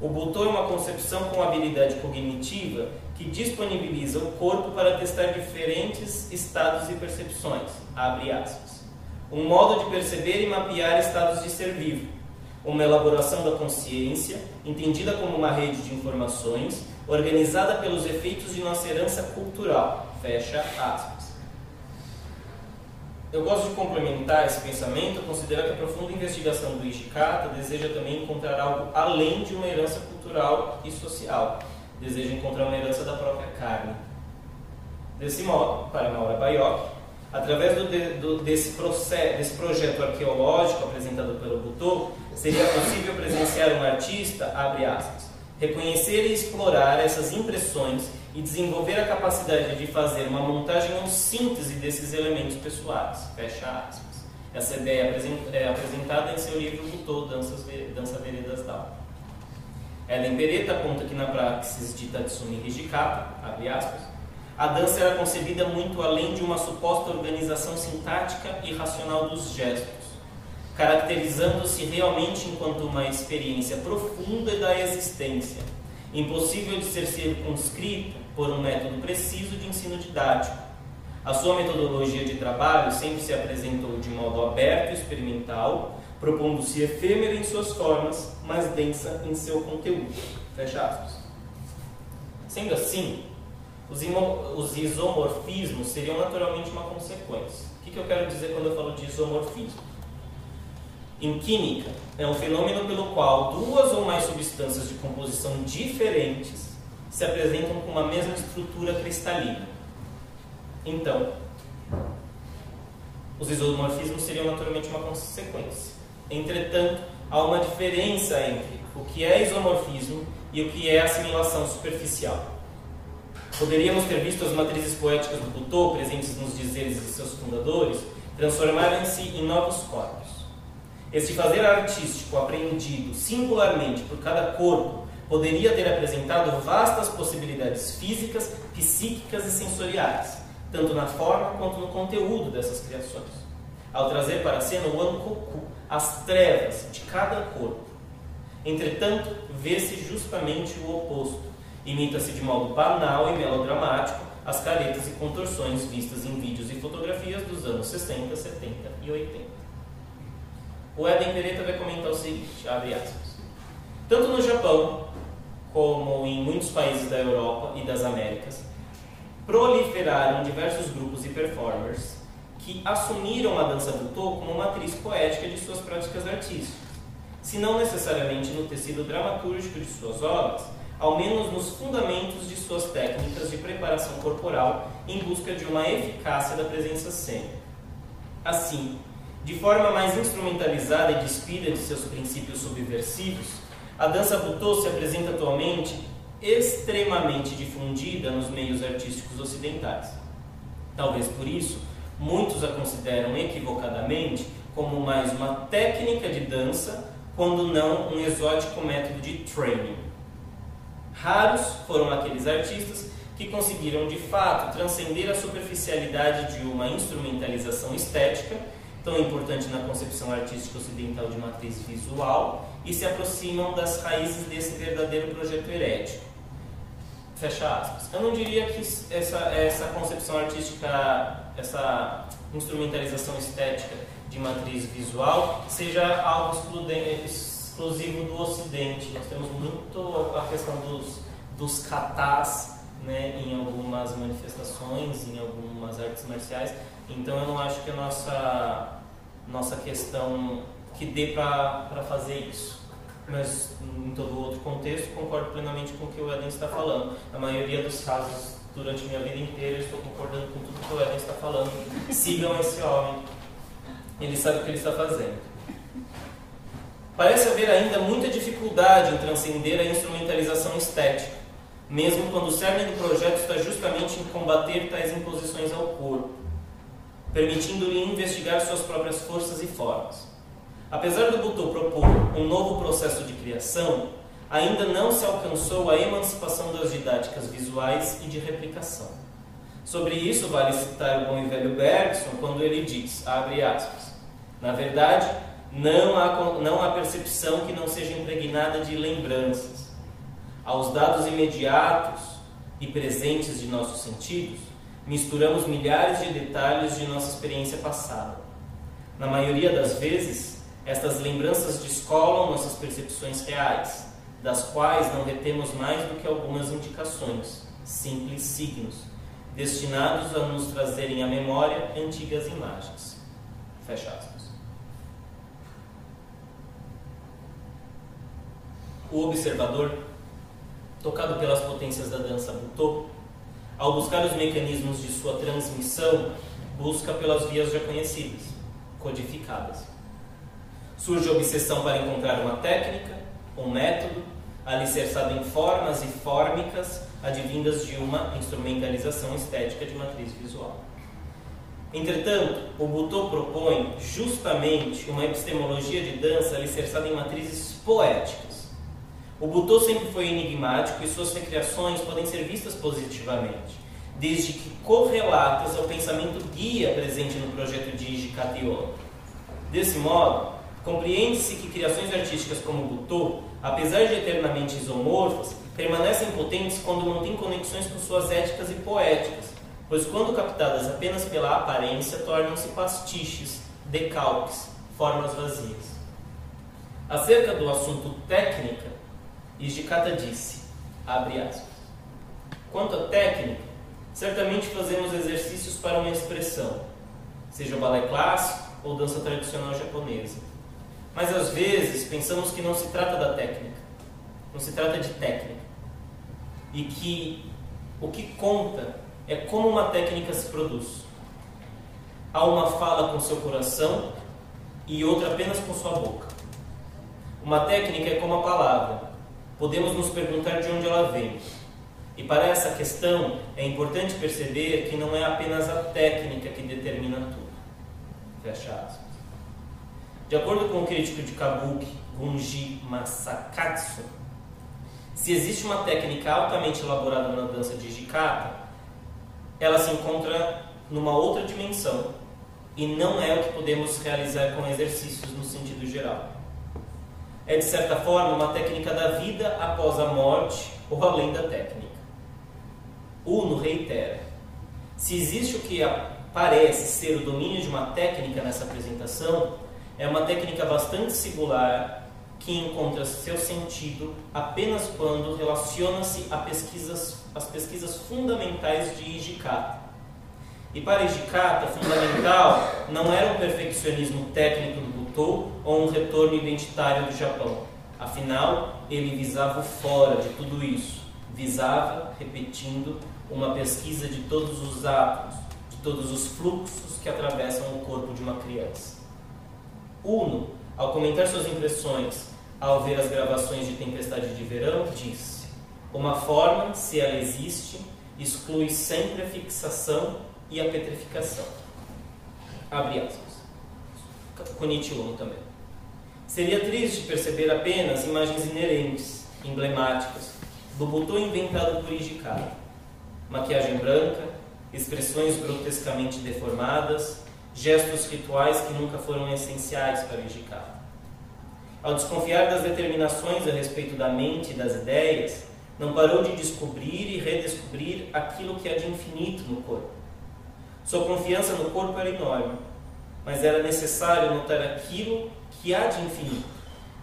o Butô é uma concepção com habilidade cognitiva que disponibiliza o corpo para testar diferentes estados e percepções. Abre aspas. Um modo de perceber e mapear estados de ser vivo. Uma elaboração da consciência, entendida como uma rede de informações, organizada pelos efeitos de nossa herança cultural. Fecha aspas. Eu gosto de complementar esse pensamento, considerar que a profunda investigação do Ishikata deseja também encontrar algo além de uma herança cultural e social. Deseja encontrar uma herança da própria carne. Desse modo, para Maura Bayok, através do, do, desse, processo, desse projeto arqueológico apresentado pelo Butô, seria possível presenciar um artista, abre aspas, reconhecer e explorar essas impressões e desenvolver a capacidade de fazer uma montagem ou síntese desses elementos pessoais. Fecha aspas. Essa ideia é apresentada em seu livro Butô, Danças, Dança Veredas Dal. Ellen Peretta aponta que na praxis de Tatsumi Hijikata, abre aspas, a dança era concebida muito além de uma suposta organização sintática e racional dos gestos, caracterizando-se realmente enquanto uma experiência profunda da existência, impossível de ser circunscrita por um método preciso de ensino didático. A sua metodologia de trabalho sempre se apresentou de modo aberto e experimental, propondo-se efêmera em suas formas, mas densa em seu conteúdo. Fecha aspas. Sendo assim, os, os isomorfismos seriam naturalmente uma consequência. O que, que eu quero dizer quando eu falo de isomorfismo? Em química, é um fenômeno pelo qual duas ou mais substâncias de composição diferentes se apresentam com uma mesma estrutura cristalina. Então, os isomorfismos seriam naturalmente uma consequência. Entretanto, há uma diferença entre o que é isomorfismo e o que é assimilação superficial. Poderíamos ter visto as matrizes poéticas do Butô, presentes nos dizeres de seus fundadores, transformarem-se em novos corpos. Este fazer artístico apreendido singularmente por cada corpo poderia ter apresentado vastas possibilidades físicas, psíquicas e sensoriais, tanto na forma quanto no conteúdo dessas criações, ao trazer para a cena o Ankoku, as trevas de cada corpo. Entretanto, vê-se justamente o oposto. Imita-se de modo banal e melodramático as caretas e contorções vistas em vídeos e fotografias dos anos 60, 70 e 80. O Eden Pereta vai comentar o seguinte, abre aspas. Tanto no Japão como em muitos países da Europa e das Américas, proliferaram diversos grupos e performers que assumiram a dança do toco como matriz poética de suas práticas artísticas, se não necessariamente no tecido dramatúrgico de suas obras, ao menos nos fundamentos de suas técnicas de preparação corporal em busca de uma eficácia da presença cênica. Assim, de forma mais instrumentalizada e despida de seus princípios subversivos, a dança butô se apresenta atualmente extremamente difundida nos meios artísticos ocidentais. Talvez por isso, muitos a consideram equivocadamente como mais uma técnica de dança, quando não um exótico método de training. Raros foram aqueles artistas que conseguiram de fato transcender a superficialidade de uma instrumentalização estética, tão importante na concepção artística ocidental de matriz visual, e se aproximam das raízes desse verdadeiro projeto herético. Fecha aspas. Eu não diria que essa, essa concepção artística, essa instrumentalização estética de matriz visual seja algo exclusivo do Ocidente. Nós temos muito a questão dos, dos katas né, em algumas manifestações, em algumas artes marciais. Então eu não acho que a nossa, nossa questão que dê para fazer isso. Mas em todo outro contexto, concordo plenamente com o que o Eden está falando. Na maioria dos casos, durante minha vida inteira, eu estou concordando com tudo que o Eden está falando. Sigam esse homem. Ele sabe o que ele está fazendo. Parece haver ainda muita dificuldade em transcender a instrumentalização estética, mesmo quando o cerne do projeto está justamente em combater tais imposições ao corpo, permitindo-lhe investigar suas próprias forças e formas. Apesar do Butô propor um novo processo de criação, ainda não se alcançou a emancipação das didáticas visuais e de replicação. Sobre isso, vale citar o bom e velho Bergson quando ele diz, abre aspas, na verdade, não há, não há percepção que não seja impregnada de lembranças. Aos dados imediatos e presentes de nossos sentidos, misturamos milhares de detalhes de nossa experiência passada. Na maioria das vezes, estas lembranças descolam nossas percepções reais, das quais não retemos mais do que algumas indicações, simples signos, destinados a nos trazerem à memória antigas imagens. Fecha aspas. O observador, tocado pelas potências da dança Butô, ao buscar os mecanismos de sua transmissão, busca pelas vias já conhecidas, codificadas. Surge a obsessão para encontrar uma técnica, um método, alicerçado em formas e fórmicas advindas de uma instrumentalização estética de matriz visual. Entretanto, o Butô propõe justamente uma epistemologia de dança alicerçada em matrizes poéticas. O Butô sempre foi enigmático e suas recriações podem ser vistas positivamente, desde que correlatas ao pensamento guia presente no projeto de Iji Desse modo, Compreende-se que criações artísticas como Butô, apesar de eternamente isomorfas, permanecem potentes quando mantêm conexões com suas éticas e poéticas, pois quando captadas apenas pela aparência, tornam-se pastiches, decalques, formas vazias. Acerca do assunto técnica, Ijikata disse, abre aspas, Quanto à técnica, certamente fazemos exercícios para uma expressão, seja balé clássico ou dança tradicional japonesa mas às vezes pensamos que não se trata da técnica, não se trata de técnica. E que o que conta é como uma técnica se produz. Há uma fala com seu coração e outra apenas com sua boca. Uma técnica é como a palavra. Podemos nos perguntar de onde ela vem. E para essa questão é importante perceber que não é apenas a técnica que determina tudo. Fecha aspas. De acordo com o crítico de Kabuki, Gunji Masakatsu, se existe uma técnica altamente elaborada na dança de Jikata, ela se encontra numa outra dimensão e não é o que podemos realizar com exercícios no sentido geral. É de certa forma uma técnica da vida após a morte ou além da técnica. Uno reitera: se existe o que parece ser o domínio de uma técnica nessa apresentação, é uma técnica bastante singular que encontra seu sentido apenas quando relaciona-se a pesquisas, às pesquisas fundamentais de Ijikata. E para Ijikata, fundamental não era um perfeccionismo técnico Butô ou um retorno identitário do Japão. Afinal, ele visava o fora de tudo isso. Visava, repetindo, uma pesquisa de todos os átomos, de todos os fluxos que atravessam o corpo de uma criança. Uno, ao comentar suas impressões ao ver as gravações de Tempestade de Verão, disse: Uma forma, se ela existe, exclui sempre a fixação e a petrificação. Abre aspas. Konichi Uno também. Seria triste perceber apenas imagens inerentes, emblemáticas, do botão inventado por Ijikara. Maquiagem branca, expressões grotescamente deformadas, gestos rituais que nunca foram essenciais para o Ijikata. Ao desconfiar das determinações a respeito da mente e das ideias, não parou de descobrir e redescobrir aquilo que há de infinito no corpo. Sua confiança no corpo era enorme, mas era necessário notar aquilo que há de infinito,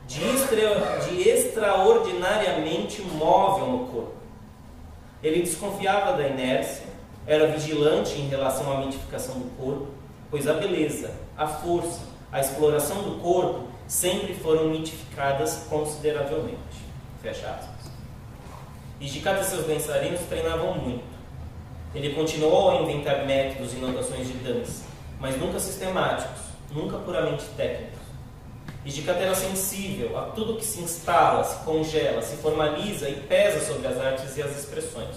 de, extra, de extraordinariamente móvel no corpo. Ele desconfiava da inércia, era vigilante em relação à mitificação do corpo, pois a beleza, a força, a exploração do corpo sempre foram mitificadas consideravelmente. Fecha aspas. E de cada seus dançarinos treinavam muito. Ele continuou a inventar métodos e notações de dança, mas nunca sistemáticos, nunca puramente técnicos. E de era sensível a tudo que se instala, se congela, se formaliza e pesa sobre as artes e as expressões.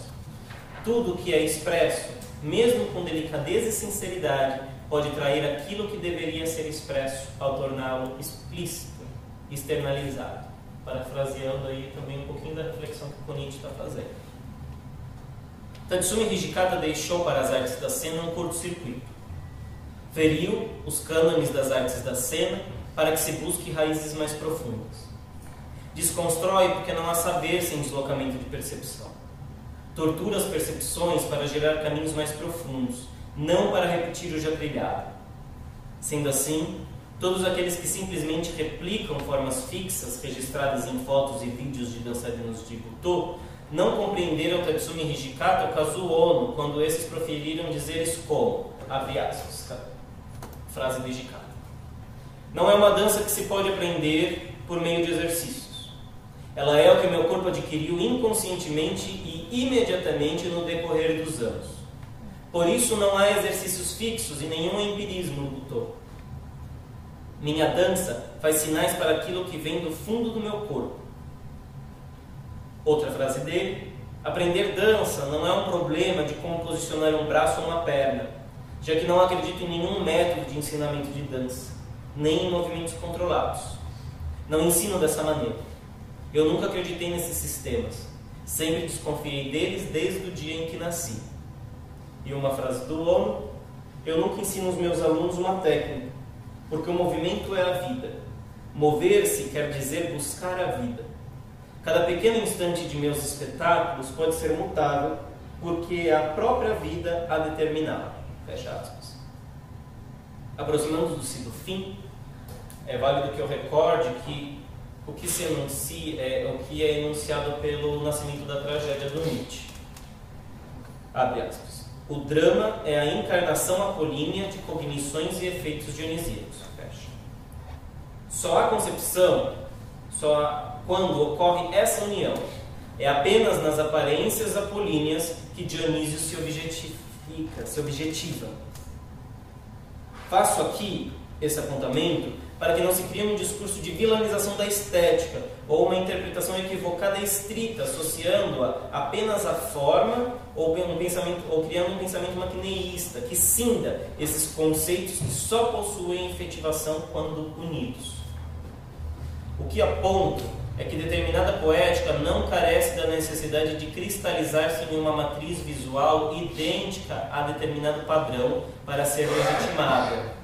Tudo que é expresso, mesmo com delicadeza e sinceridade, pode trair aquilo que deveria ser expresso ao torná-lo explícito, externalizado. Parafraseando aí também um pouquinho da reflexão que o Konichi está fazendo. Tatsumi Hijikata deixou para as artes da cena um curto-circuito. Feriu os cânones das artes da cena para que se busque raízes mais profundas. Desconstrói porque não há saber sem deslocamento de percepção. Tortura as percepções para gerar caminhos mais profundos, não para repetir o já trilhado. Sendo assim, todos aqueles que simplesmente replicam formas fixas registradas em fotos e vídeos de dançarinos de Butô não compreenderam Tatsumi Hijikata ou Kazuo Ono quando esses proferiram dizeres como, abre aspas, frase Hijikata. Não é uma dança que se pode aprender por meio de exercícios. Ela é o que meu corpo adquiriu inconscientemente e imediatamente no decorrer dos anos. Por isso não há exercícios fixos e nenhum empirismo no Butô. Minha dança faz sinais para aquilo que vem do fundo do meu corpo. Outra frase dele: aprender dança não é um problema de como posicionar um braço ou uma perna, já que não acredito em nenhum método de ensinamento de dança, nem em movimentos controlados. Não ensino dessa maneira. Eu nunca acreditei nesses sistemas. Sempre desconfiei deles desde o dia em que nasci. E uma frase do ONU: Eu nunca ensino aos meus alunos uma técnica, porque o movimento é a vida. Mover-se quer dizer buscar a vida. Cada pequeno instante de meus espetáculos pode ser mutável, porque a própria vida a determiná Fecha aspas. Aproximando-se do fim, é válido que eu recorde que o que se enuncia é o que é enunciado pelo nascimento da tragédia do Nietzsche. Abre aspas. O drama é a encarnação apolínea de cognições e efeitos dionisíacos. Fecha. Só a concepção, só a quando ocorre essa união. É apenas nas aparências apolíneas que Dionísio se objetifica, se objetiva. Faço aqui esse apontamento para que não se crie um discurso de vilanização da estética ou uma interpretação equivocada e estrita, associando-a apenas à forma ou, um pensamento, ou criando um pensamento maquineísta que cinda esses conceitos que só possuem efetivação quando unidos. O que aponto é que determinada poética não carece da necessidade de cristalizar-se em uma matriz visual idêntica a determinado padrão para ser legitimada.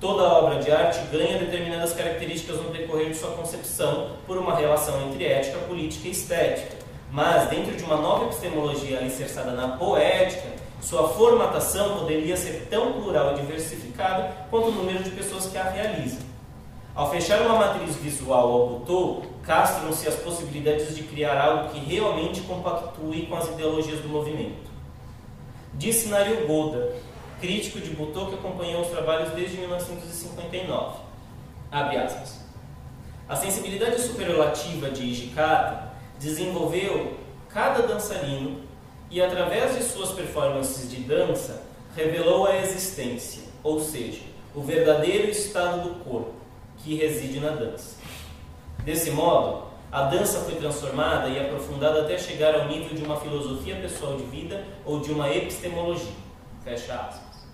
Toda obra de arte ganha determinadas características no decorrer de sua concepção por uma relação entre ética, política e estética. Mas, dentro de uma nova epistemologia alicerçada na poética, sua formatação poderia ser tão plural e diversificada quanto o número de pessoas que a realizam. Ao fechar uma matriz visual ao Butô, castram-se as possibilidades de criar algo que realmente compactue com as ideologias do movimento. Disse Nario Goda, crítico de Butô que acompanhou os trabalhos desde 1959. Abre aspas. A sensibilidade superlativa de Ijikata desenvolveu cada dançarino e, através de suas performances de dança, revelou a existência, ou seja, o verdadeiro estado do corpo, que reside na dança. Desse modo, a dança foi transformada e aprofundada até chegar ao nível de uma filosofia pessoal de vida ou de uma epistemologia. Fecha aspas.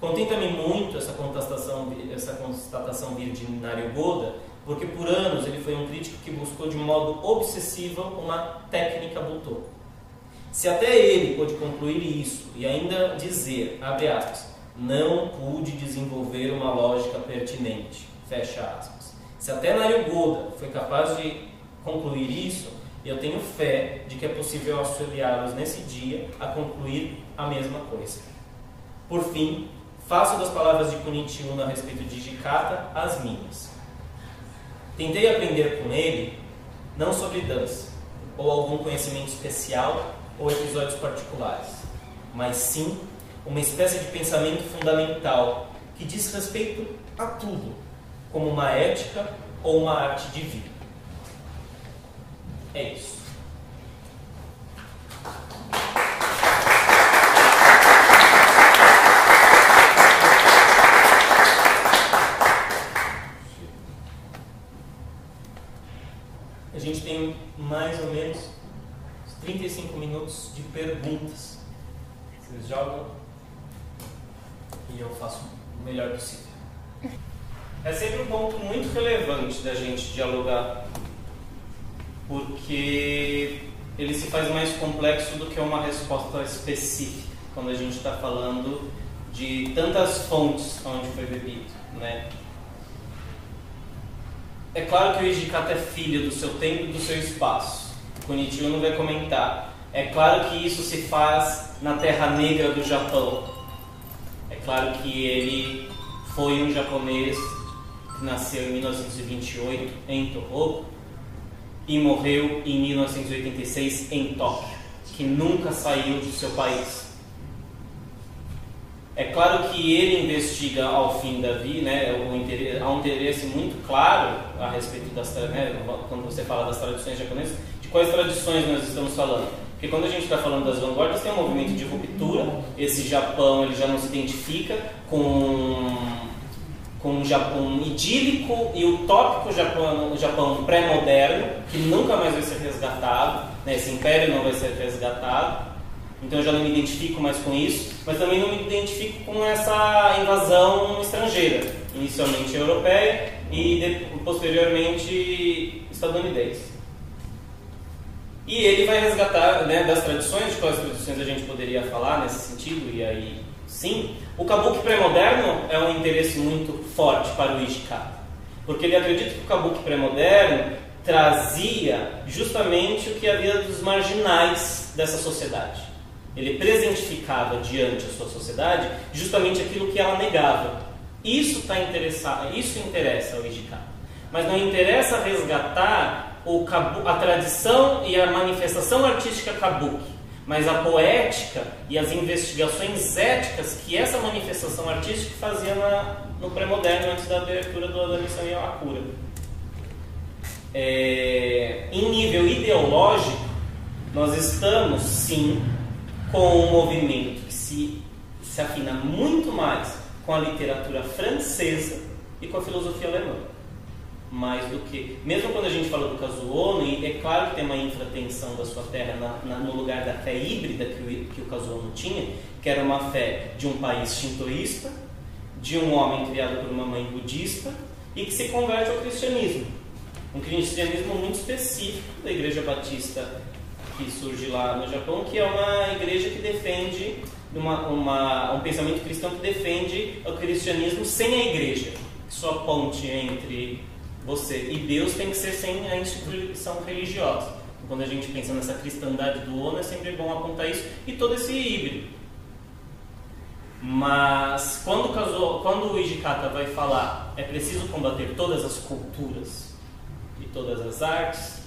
Contenta-me muito essa constatação, essa constatação vir de Nario Goda, porque por anos ele foi um crítico que buscou de modo obsessivo uma técnica Butô. Se até ele pôde concluir isso e ainda dizer, abre aspas, não pude desenvolver uma lógica pertinente, Fecha aspas. Se até Nario Goda foi capaz de concluir isso, eu tenho fé de que é possível auxiliá-los nesse dia a concluir a mesma coisa. Por fim, faço das palavras de Kunichi Uno a respeito de Jikata as minhas. Tentei aprender com ele não sobre dança, ou algum conhecimento especial ou episódios particulares, mas sim uma espécie de pensamento fundamental que diz respeito a tudo como uma ética ou uma arte de vida. É isso. A gente tem mais ou menos 35 minutos de perguntas. Vocês jogam e eu faço o melhor possível. É sempre um ponto muito relevante da gente dialogar, porque ele se faz mais complexo do que uma resposta específica, quando a gente está falando de tantas fontes onde foi bebido. Né? É claro que o Ijikata é filho do seu tempo e do seu espaço. O Kunichiwa não vai comentar. É claro que isso se faz na Terra Negra do Japão. É claro que ele foi um japonês nasceu em 1928 em Tohoku e morreu em 1986 em Tóquio, que nunca saiu do seu país. É claro que ele investiga ao fim da vida, né, interesse, há um interesse muito claro a respeito das, né, quando você fala das tradições japonesas, de quais tradições nós estamos falando. Porque quando a gente está falando das vanguardas, tem um movimento de ruptura, esse Japão ele já não se identifica com com um Japão idílico e utópico Japão, Japão pré-moderno, que nunca mais vai ser resgatado, né? esse império não vai ser resgatado. Então eu já não me identifico mais com isso, mas também não me identifico com essa invasão estrangeira, inicialmente europeia e posteriormente estadunidense. E ele vai resgatar né, das tradições, de quais tradições a gente poderia falar nesse sentido, e aí sim, o kabuki pré-moderno é um interesse muito forte para o Ishikata, porque ele acredita que o kabuki pré-moderno trazia justamente o que havia dos marginais dessa sociedade. Ele presentificava diante da sua sociedade justamente aquilo que ela negava. Isso está interessado, isso interessa ao Ishikata. Mas não interessa resgatar o a tradição e a manifestação artística kabuki mas a poética e as investigações éticas que essa manifestação artística fazia na, no pré-moderno, antes da abertura do, da missão Iwakura. É, em nível ideológico, nós estamos sim com um movimento que se, se afina muito mais com a literatura francesa e com a filosofia alemã mais do que. Mesmo quando a gente fala do Kazuono, e é claro que tem uma infratensão da sua terra na, na, no lugar da fé híbrida que o, que o tinha, que era uma fé de um país shintoísta, de um homem criado por uma mãe budista e que se converte ao cristianismo. Um cristianismo muito específico da Igreja Batista que surge lá no Japão, que é uma igreja que defende uma, uma, um pensamento cristão que defende o cristianismo sem a igreja, que sua ponte entre você. E Deus tem que ser sem a instituição religiosa. Quando a gente pensa nessa cristandade do ONU, é sempre bom apontar isso e todo esse híbrido. Mas quando, casou, quando o Ijikata vai falar é preciso combater todas as culturas e todas as artes,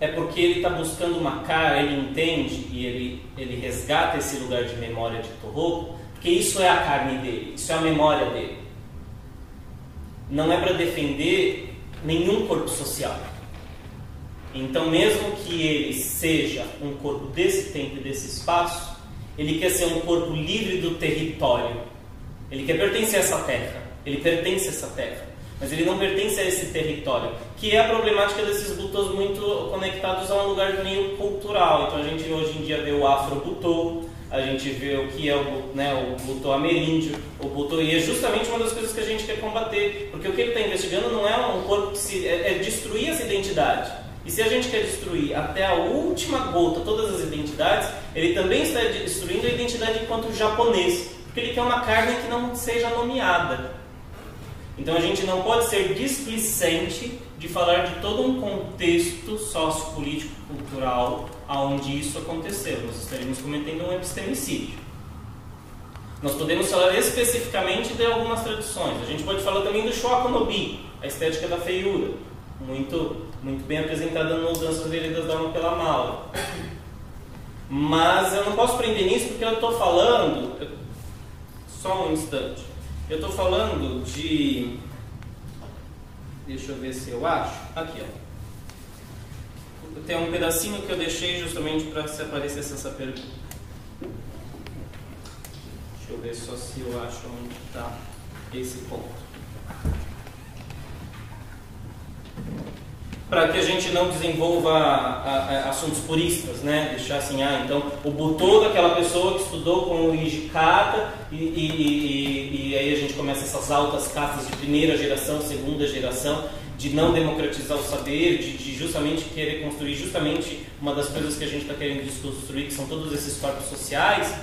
é porque ele está buscando uma cara, ele entende e ele, ele resgata esse lugar de memória de Torro, porque isso é a carne dele, isso é a memória dele não é para defender nenhum corpo social. Então, mesmo que ele seja um corpo desse tempo e desse espaço, ele quer ser um corpo livre do território. Ele quer pertencer a essa terra. Ele pertence a essa terra. Mas ele não pertence a esse território. Que é a problemática desses butos muito conectados a um lugar meio cultural. Então, a gente hoje em dia vê o afro-butô, a gente vê o que é o, né, o ameríndio, o butô, e é justamente uma das coisas que a gente quer combater, porque o que ele está investigando não é um corpo que se, é, é, destruir essa identidade. E se a gente quer destruir até a última gota todas as identidades, ele também está destruindo a identidade enquanto japonês, porque ele quer uma carne que não seja nomeada. Então a gente não pode ser displicente de falar de todo um contexto sociopolítico cultural aonde isso aconteceu. Nós estaríamos cometendo um epistemicídio. Nós podemos falar especificamente de algumas tradições. A gente pode falar também do Shokunobi, a estética da feiura, muito, muito bem apresentada no Danças Veredas da Alma pela Mala. Mas eu não posso prender nisso porque eu estou falando. Só um instante. Eu estou falando de. Deixa eu ver se eu acho. Aqui, ó tem um pedacinho que eu deixei justamente para se aparecesse essa pergunta. Deixa eu ver só se eu acho onde está esse ponto. para que a gente não desenvolva assuntos puristas, né? Deixar assim, ah, então o Butô daquela pessoa que estudou com o e, e, e, e, aí a gente começa essas altas castas de primeira geração, segunda geração, de não democratizar o saber, de, de justamente querer construir justamente uma das coisas que a gente está querendo desconstruir, que são todos esses corpos sociais.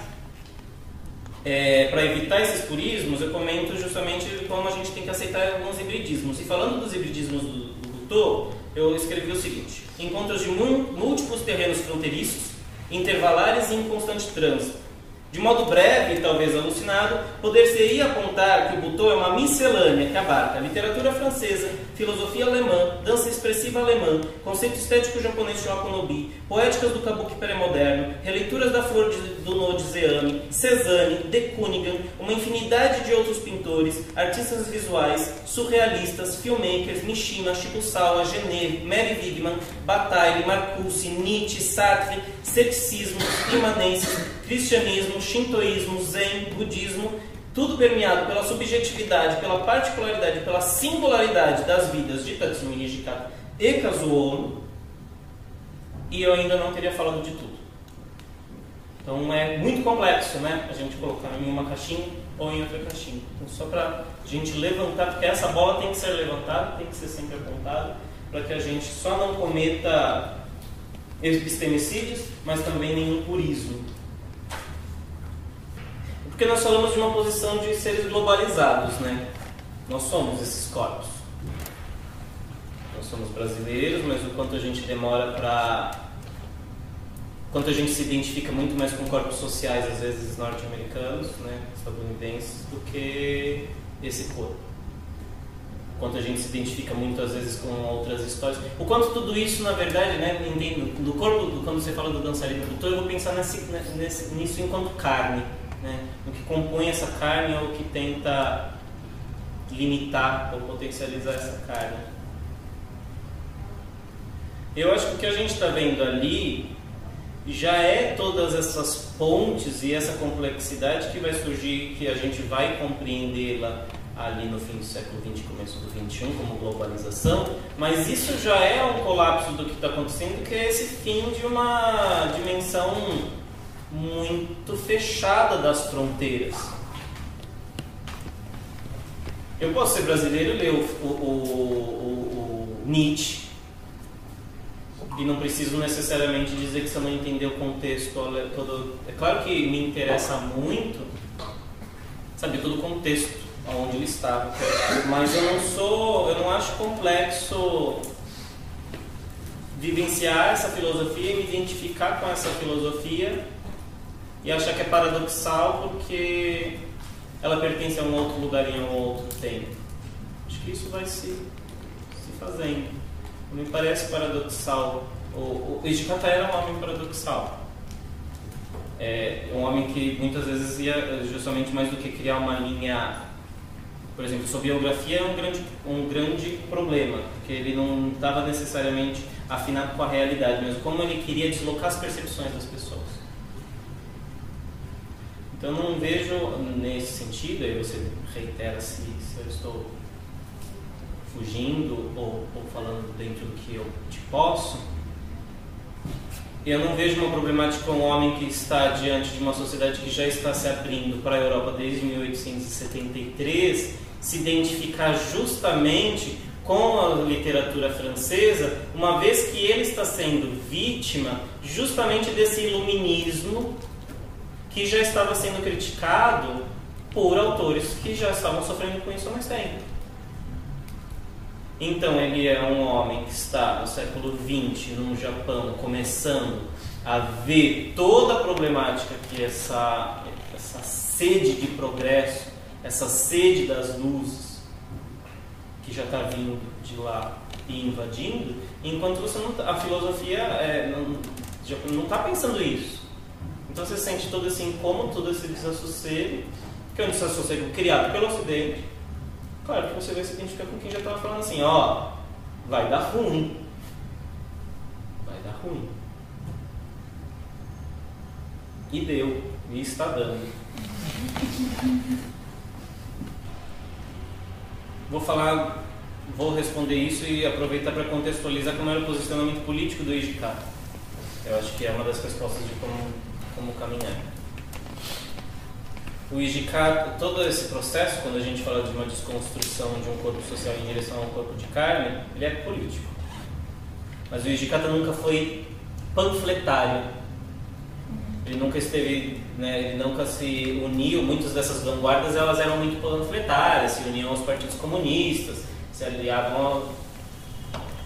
É, para evitar esses purismos, eu comento justamente como a gente tem que aceitar alguns hibridismos. E falando dos hibridismos do, do eu escrevi o seguinte: encontros de múltiplos terrenos fronteiriços, intervalares e em constante trânsito de modo breve e talvez alucinado, poder-se-ia apontar que o Butô é uma miscelânea que abarca literatura francesa, filosofia alemã, dança expressiva alemã, conceito estético japonês de Wakunobi, poéticas do kabuki pré-moderno, releituras da flor de, do de Zeami, Cezanne, de Kunigan, uma infinidade de outros pintores, artistas visuais, surrealistas, filmmakers, Mishima, Chico Sawa, Geneve, Mary Wigman, Bataille, Marcuse, Nietzsche, Sartre, ceticismo, imanências, cristianismo, shintoísmo, zen, budismo, tudo permeado pela subjetividade, pela particularidade, pela singularidade das vidas de Tatsumi Nijikata e Kazuo e eu ainda não teria falado de tudo. Então é muito complexo, né? A gente colocar em uma caixinha ou em outra caixinha. Então, só para a gente levantar, porque essa bola tem que ser levantada, tem que ser sempre apontada, para que a gente só não cometa epistemicídios, mas também nenhum purismo. Porque nós falamos de uma posição de seres globalizados, né? Nós somos esses corpos. Nós somos brasileiros, mas o quanto a gente demora para. Quanto a gente se identifica muito mais com corpos sociais, às vezes norte-americanos, né? estadunidenses, do que esse corpo. O quanto a gente se identifica muitas vezes com outras histórias. O quanto tudo isso, na verdade, né, no corpo, quando você fala do dançarino do eu vou pensar nesse, nesse, nisso enquanto carne né? O que compõe essa carne é o que tenta limitar ou potencializar essa carne. Eu acho que o que a gente está vendo ali já é todas essas pontes e essa complexidade que vai surgir, que a gente vai compreendê-la ali no fim do século XX, começo do XXI, como globalização, mas isso já é um colapso do que está acontecendo, que é esse fim de uma dimensão muito fechada das fronteiras. Eu posso ser brasileiro e ler o, o, o, o, Nietzsche e não preciso necessariamente dizer que você não entendeu o contexto todo. É claro que me interessa muito saber todo o contexto onde ele estava, mas eu não sou, eu não acho complexo vivenciar essa filosofia e me identificar com essa filosofia e achar que é paradoxal porque ela pertence a um outro lugar em um outro tempo. Acho que isso vai se, se fazendo. Não me parece paradoxal. O, o Ejikata era um homem paradoxal. É um homem que muitas vezes ia justamente mais do que criar uma linha. Por exemplo, sua biografia é um grande, um grande problema, porque ele não estava necessariamente afinado com a realidade, mas como ele queria deslocar as percepções das pessoas. Então não vejo nesse sentido, aí você reitera se, se eu estou fugindo ou, ou falando dentro do que eu te posso, eu não vejo uma problemática com um homem que está diante de uma sociedade que já está se abrindo para a Europa desde 1873 se identificar justamente com a literatura francesa, uma vez que ele está sendo vítima justamente desse iluminismo que já estava sendo criticado por autores que já estavam sofrendo com isso há mais tempo. Então ele é um homem que está no século XX no Japão começando a ver toda a problemática que essa, essa sede de progresso, essa sede das luzes que já está vindo de lá e invadindo, enquanto você não, tá, a filosofia é, não está pensando isso. Então você sente todo esse incômodo, todo esse desassossego, que é um desassossego criado pelo Ocidente. Claro que você vai se identificar com quem já estava falando assim, ó, vai dar ruim. Vai dar ruim. E deu, e está dando. Vou falar vou responder isso e aproveitar para contextualizar como era o posicionamento político do IGK. Eu acho que é uma das respostas de como, como caminhar. O IGK, todo esse processo, quando a gente fala de uma desconstrução de um corpo social em direção a um corpo de carne, ele é político. Mas o IGK nunca foi panfletário. Ele nunca esteve, né, ele nunca se uniu, muitas dessas vanguardas elas eram muito panfletárias, se uniam aos partidos comunistas, se aliavam ao...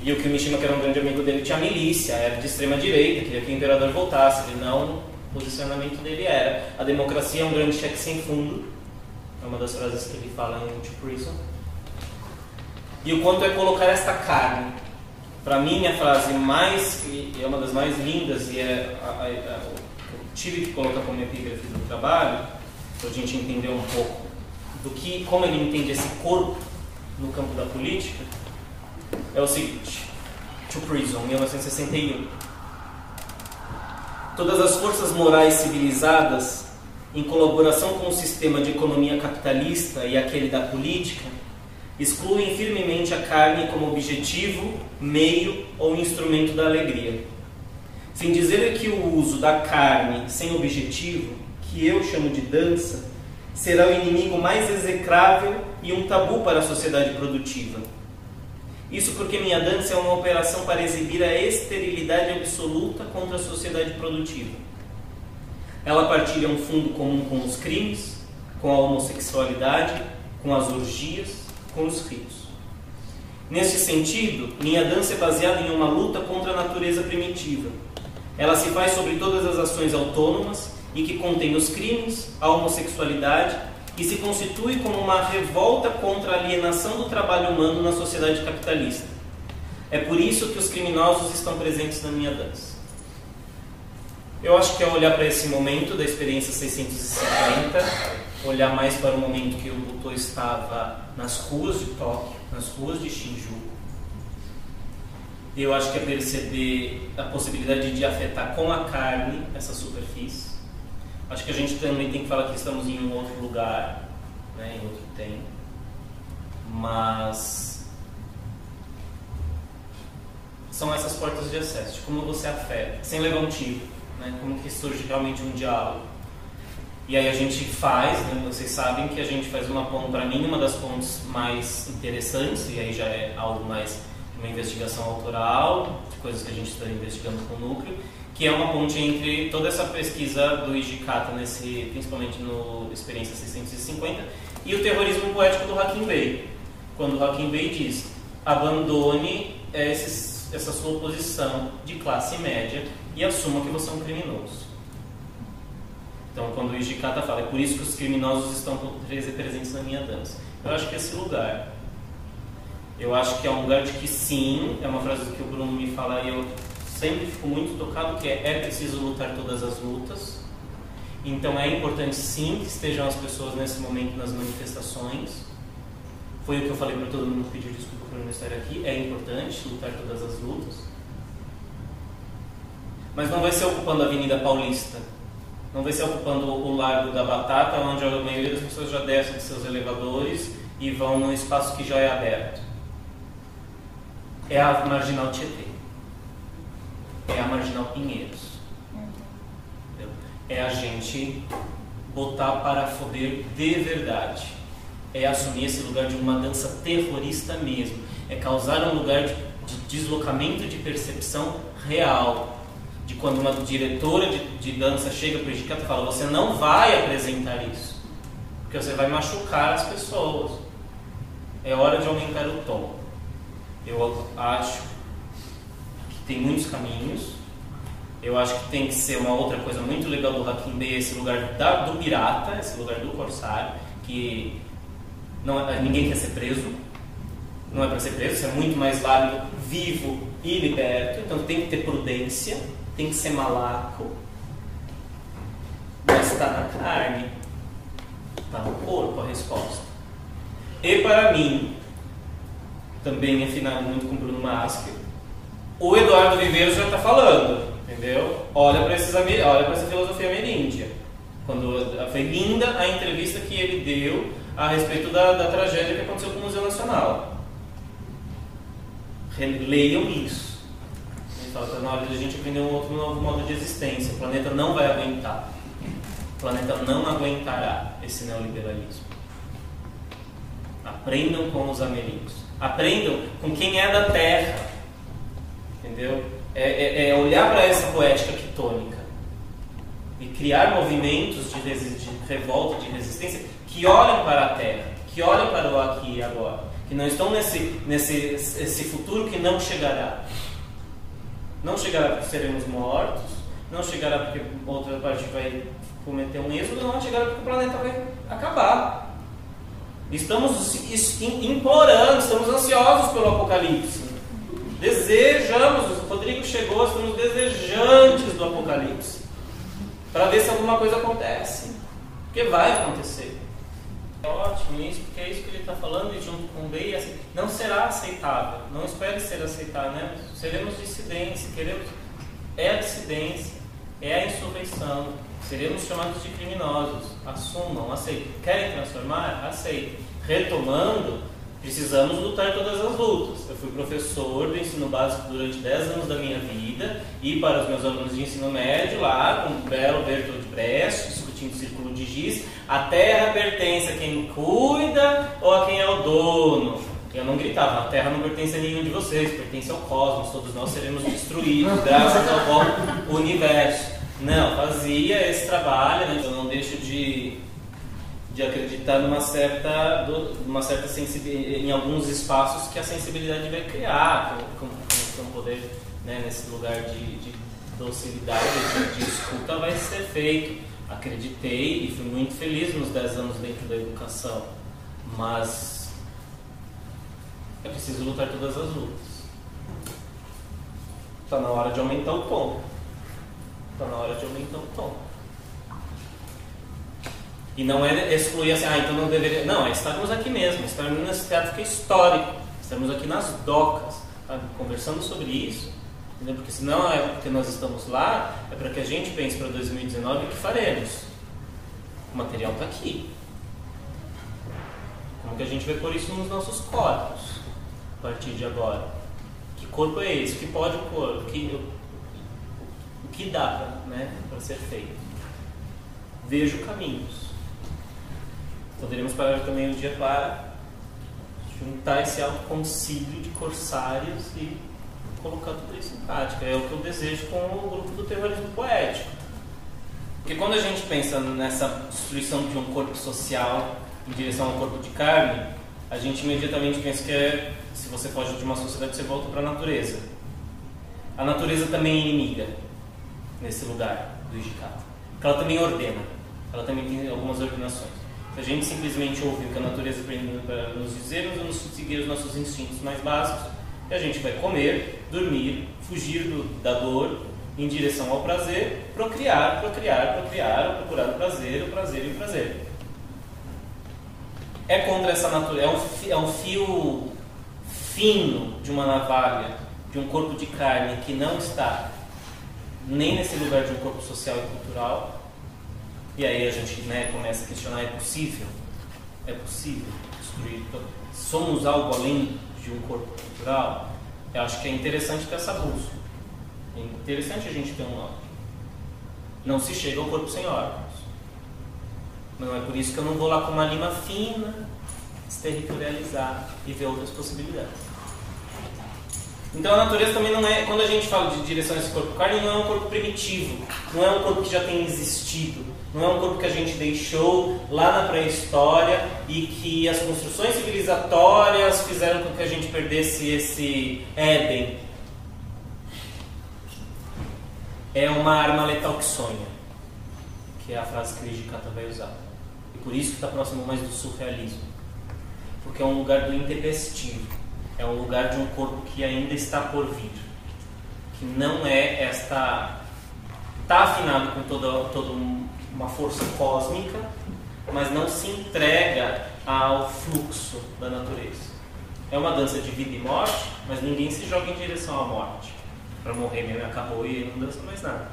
E o Kimishima, que era um grande amigo dele, tinha milícia, era de extrema direita, queria que o imperador voltasse, ele não, posicionamento dele era a democracia é um grande cheque sem fundo, é uma das frases que ele fala em To Prison. E o quanto é colocar esta carne para mim, a frase mais, e é uma das mais lindas, e é a, a, a, eu tive que colocar como epígrafe do trabalho, para a gente entender um pouco do que, como ele entende esse corpo no campo da política, é o seguinte: To Prison, 1961. Todas as forças morais civilizadas, em colaboração com o sistema de economia capitalista e aquele da política, excluem firmemente a carne como objetivo, meio ou instrumento da alegria. Sem dizer que o uso da carne sem objetivo, que eu chamo de dança, será o inimigo mais execrável e um tabu para a sociedade produtiva. Isso porque minha dança é uma operação para exibir a esterilidade absoluta contra a sociedade produtiva. Ela partilha um fundo comum com os crimes, com a homossexualidade, com as orgias, com os rios. Neste sentido, minha dança é baseada em uma luta contra a natureza primitiva. Ela se faz sobre todas as ações autônomas e que contém os crimes, a homossexualidade e se constitui como uma revolta contra a alienação do trabalho humano na sociedade capitalista. É por isso que os criminosos estão presentes na minha dança. Eu acho que ao olhar para esse momento da experiência 650, olhar mais para o momento que o Butô estava nas ruas de Tóquio, nas ruas de Shinjuku. Eu acho que é perceber a possibilidade de afetar com a carne essa superfície. Acho que a gente também tem que falar que estamos em um outro lugar, né, em outro tempo. Mas são essas portas de acesso, de como você afeta, sem levar um tiro, né, como que surge realmente um diálogo e aí a gente faz, né, vocês sabem que a gente faz uma ponte, para mim, uma das pontes mais interessantes, e aí já é algo mais uma investigação autoral, de coisas que a gente está investigando com o núcleo, que é uma ponte entre toda essa pesquisa do Ijikata, nesse, principalmente no Experiência 650, e o terrorismo poético do Hakim Bey. Quando Hakim Bey diz, abandone esse, essa sua posição de classe média e assuma que você é um criminoso. Então, quando o Ijikata fala, é por isso que os criminosos estão presentes na minha dança. Eu acho que esse lugar. Eu acho que é um lugar de que sim, é uma frase que o Bruno me fala e eu sempre fico muito tocado, que é, é preciso lutar todas as lutas. Então é importante sim que estejam as pessoas nesse momento nas manifestações. Foi o que eu falei para todo mundo pedir desculpa por não estar aqui. É importante lutar todas as lutas. Mas não vai ser ocupando a Avenida Paulista não vai ser ocupando o Largo da Batata, onde a maioria das pessoas já descem de seus elevadores e vão no espaço que já é aberto. É a Marginal Tietê. É a Marginal Pinheiros. Entendeu? É a gente botar para foder de verdade. É assumir esse lugar de uma dança terrorista mesmo. É causar um lugar de, de deslocamento de percepção real de quando uma diretora de, de dança chega para o e fala: você não vai apresentar isso, porque você vai machucar as pessoas. É hora de aumentar o tom. Eu acho tem muitos caminhos. Eu acho que tem que ser uma outra coisa muito legal do Hakim Bey, esse lugar da, do pirata, esse lugar do corsário, que não, é, ninguém quer ser preso, não é para ser preso, isso é muito mais válido vivo e liberto, então tem que ter prudência tem que ser malaco, mas está na carne, está no corpo a resposta. E para mim, também afinado muito com Bruno Masker, o Eduardo Viveiros já está falando, entendeu? Olha para essa filosofia ameríndia. Quando foi linda a entrevista que ele deu a respeito da, da tragédia que aconteceu com o Museu Nacional. leiam isso. Ele está na hora de a gente aprender um outro novo modo de existência. O planeta não vai aguentar. O planeta não aguentará esse neoliberalismo. Aprendam com os ameríndios. Aprendam com quem é da terra. Entendeu? É, é, é olhar para essa poética quitônica e criar movimentos de, de revolta, de resistência que olhem para a terra, que olhem para o aqui e agora, que não estão nesse, nesse esse futuro que não chegará. Não chegará porque seremos mortos, não chegará porque outra parte vai cometer um êxodo, não chegará porque o planeta vai acabar. Estamos implorando, estamos ansiosos pelo apocalipse. Desejamos, o Rodrigo chegou, estamos desejantes do apocalipse. Para ver se alguma coisa acontece. Porque vai acontecer. É ótimo isso, porque é isso que ele está falando, e junto com o Bey, assim, não será aceitável. Não espere ser aceitável, né? Seremos dissidência, queremos. É a dissidência, é a insurreição. Seremos chamados de criminosos. Assumam, aceitem. Querem transformar? Aceitem. Retomando, precisamos lutar todas as lutas. Eu fui professor do ensino básico durante 10 anos da minha vida e para os meus alunos de ensino médio, lá com o belo Bertolt Brecht, discutindo o círculo de giz, a terra pertence a quem cuida ou a quem é o dono. Eu não gritava, a terra não pertence a nenhum de vocês, pertence ao cosmos, todos nós seremos destruídos (laughs) graças ao bom universo. Não, fazia esse trabalho, né? eu não deixo de, de acreditar numa certa, numa certa sensibilidade, em alguns espaços que a sensibilidade vai criar, com, com, com, com poder né, nesse lugar de, de docilidade, de, de escuta vai ser feito. Acreditei e fui muito feliz nos 10 anos dentro da educação, mas é preciso lutar todas as lutas. Está na hora de aumentar o tom. Está na hora de aumentar o tom. E não é excluir assim, ah, então não deveria. Não, é estarmos aqui mesmo, estarmos nesse teatro que é histórico, estamos aqui nas docas, sabe? conversando sobre isso Entendeu? Porque senão é porque nós estamos lá, é para que a gente pense para 2019 o que faremos. O material está aqui. Como que a gente vai pôr isso nos nossos corpos a partir de agora? Que corpo é esse? O que pode pôr? O que, o que dá né, para ser feito? Vejo caminhos. Poderíamos parar também um dia para juntar esse autoconcílio de corsários e colocar tudo isso em prática. É o que eu desejo com o grupo do terrorismo poético. Porque quando a gente pensa nessa destruição de um corpo social em direção a um corpo de carne, a gente imediatamente pensa que é, se você foge de uma sociedade, você volta para a natureza. A natureza também é inimiga nesse lugar do Ijikata. Porque ela também ordena. Ela também tem algumas ordenações. A gente simplesmente ouve o que a natureza tem para nos dizer, vamos seguir os nossos instintos mais básicos e a gente vai comer, dormir, fugir do, da dor em direção ao prazer, procriar, procriar, procriar, procurar o prazer, o prazer e o prazer. É contra essa natureza, é um, é um fio fino de uma navalha, de um corpo de carne que não está nem nesse lugar de um corpo social e cultural. E aí a gente né, começa a questionar: é possível? É possível destruir? Somos algo além de um corpo cultural, eu acho que é interessante ter essa bússola. É interessante a gente ter um norte. Não se chega ao corpo sem órgãos. Não é por isso que eu não vou lá com uma lima fina, exterritorializar e ver outras possibilidades. Então a natureza também não é, quando a gente fala de direção a esse corpo carne, não é um corpo primitivo, não é um corpo que já tem existido, não é um corpo que a gente deixou lá na pré-história e que as construções civilizatórias fizeram com que a gente perdesse esse Éden. É uma arma letal que sonha, que é a frase que o Ijikata vai. E por isso que está próximo mais do surrealismo. Porque é um lugar do intempestivo é um lugar de um corpo que ainda está por vir, que não é esta está afinado com toda, toda uma força cósmica, mas não se entrega ao fluxo da natureza. É uma dança de vida e morte, mas ninguém se joga em direção à morte. Para morrer mesmo acabou e não dança mais nada.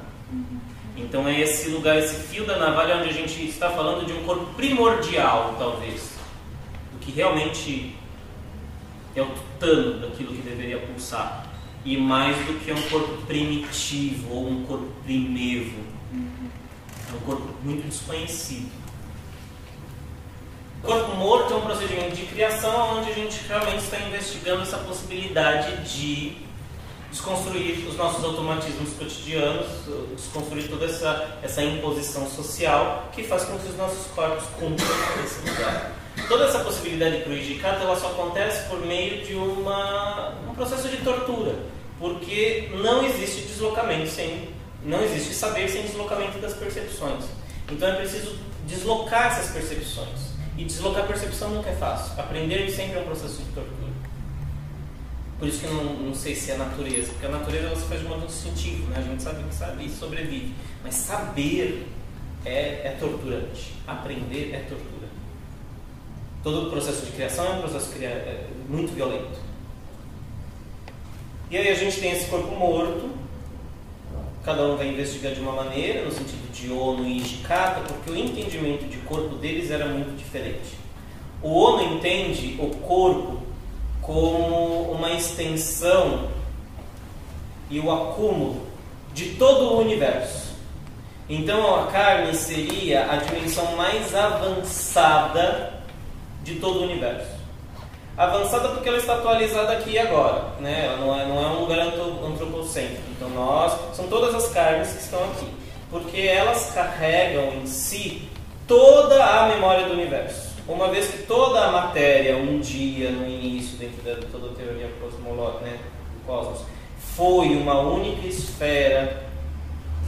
Então é esse lugar, esse fio da navalha onde a gente está falando de um corpo primordial, talvez, do que realmente é o tutano daquilo que deveria pulsar. E mais do que um corpo primitivo ou um corpo primevo. Corpo muito desconhecido. O corpo morto é um procedimento de criação onde a gente realmente está investigando essa possibilidade de desconstruir os nossos automatismos cotidianos, desconstruir toda essa, essa imposição social que faz com que os nossos corpos cumpram esse lugar. Toda essa possibilidade o Ijikata ela só acontece por meio de uma, um processo de tortura, porque não existe deslocamento sem, não existe saber sem deslocamento das percepções. Então é preciso deslocar essas percepções. E deslocar a percepção nunca é fácil. Aprender sempre é um processo de tortura. Por isso que eu não, não sei se é a natureza, porque a natureza se faz de modo instintivo, né? a gente sabe que sabe e sobrevive. Mas saber é, é torturante, aprender é tortura. Todo o processo de criação é um processo é muito violento. E aí a gente tem esse corpo morto, cada um vai investigar de uma maneira, no sentido de Ono e Ishikata, porque o entendimento de corpo deles era muito diferente. O Ono entende o corpo como uma extensão e o acúmulo de todo o universo. Então a carne seria a dimensão mais avançada de todo o universo. Avançada porque ela está atualizada aqui e agora, né? ela não é, não é um lugar antropocêntrico. Então nós, são todas as carnes que estão aqui, porque elas carregam em si toda a memória do universo uma vez que toda a matéria, um dia, no início, dentro de toda a teoria cosmológica né, do cosmos, foi uma única esfera,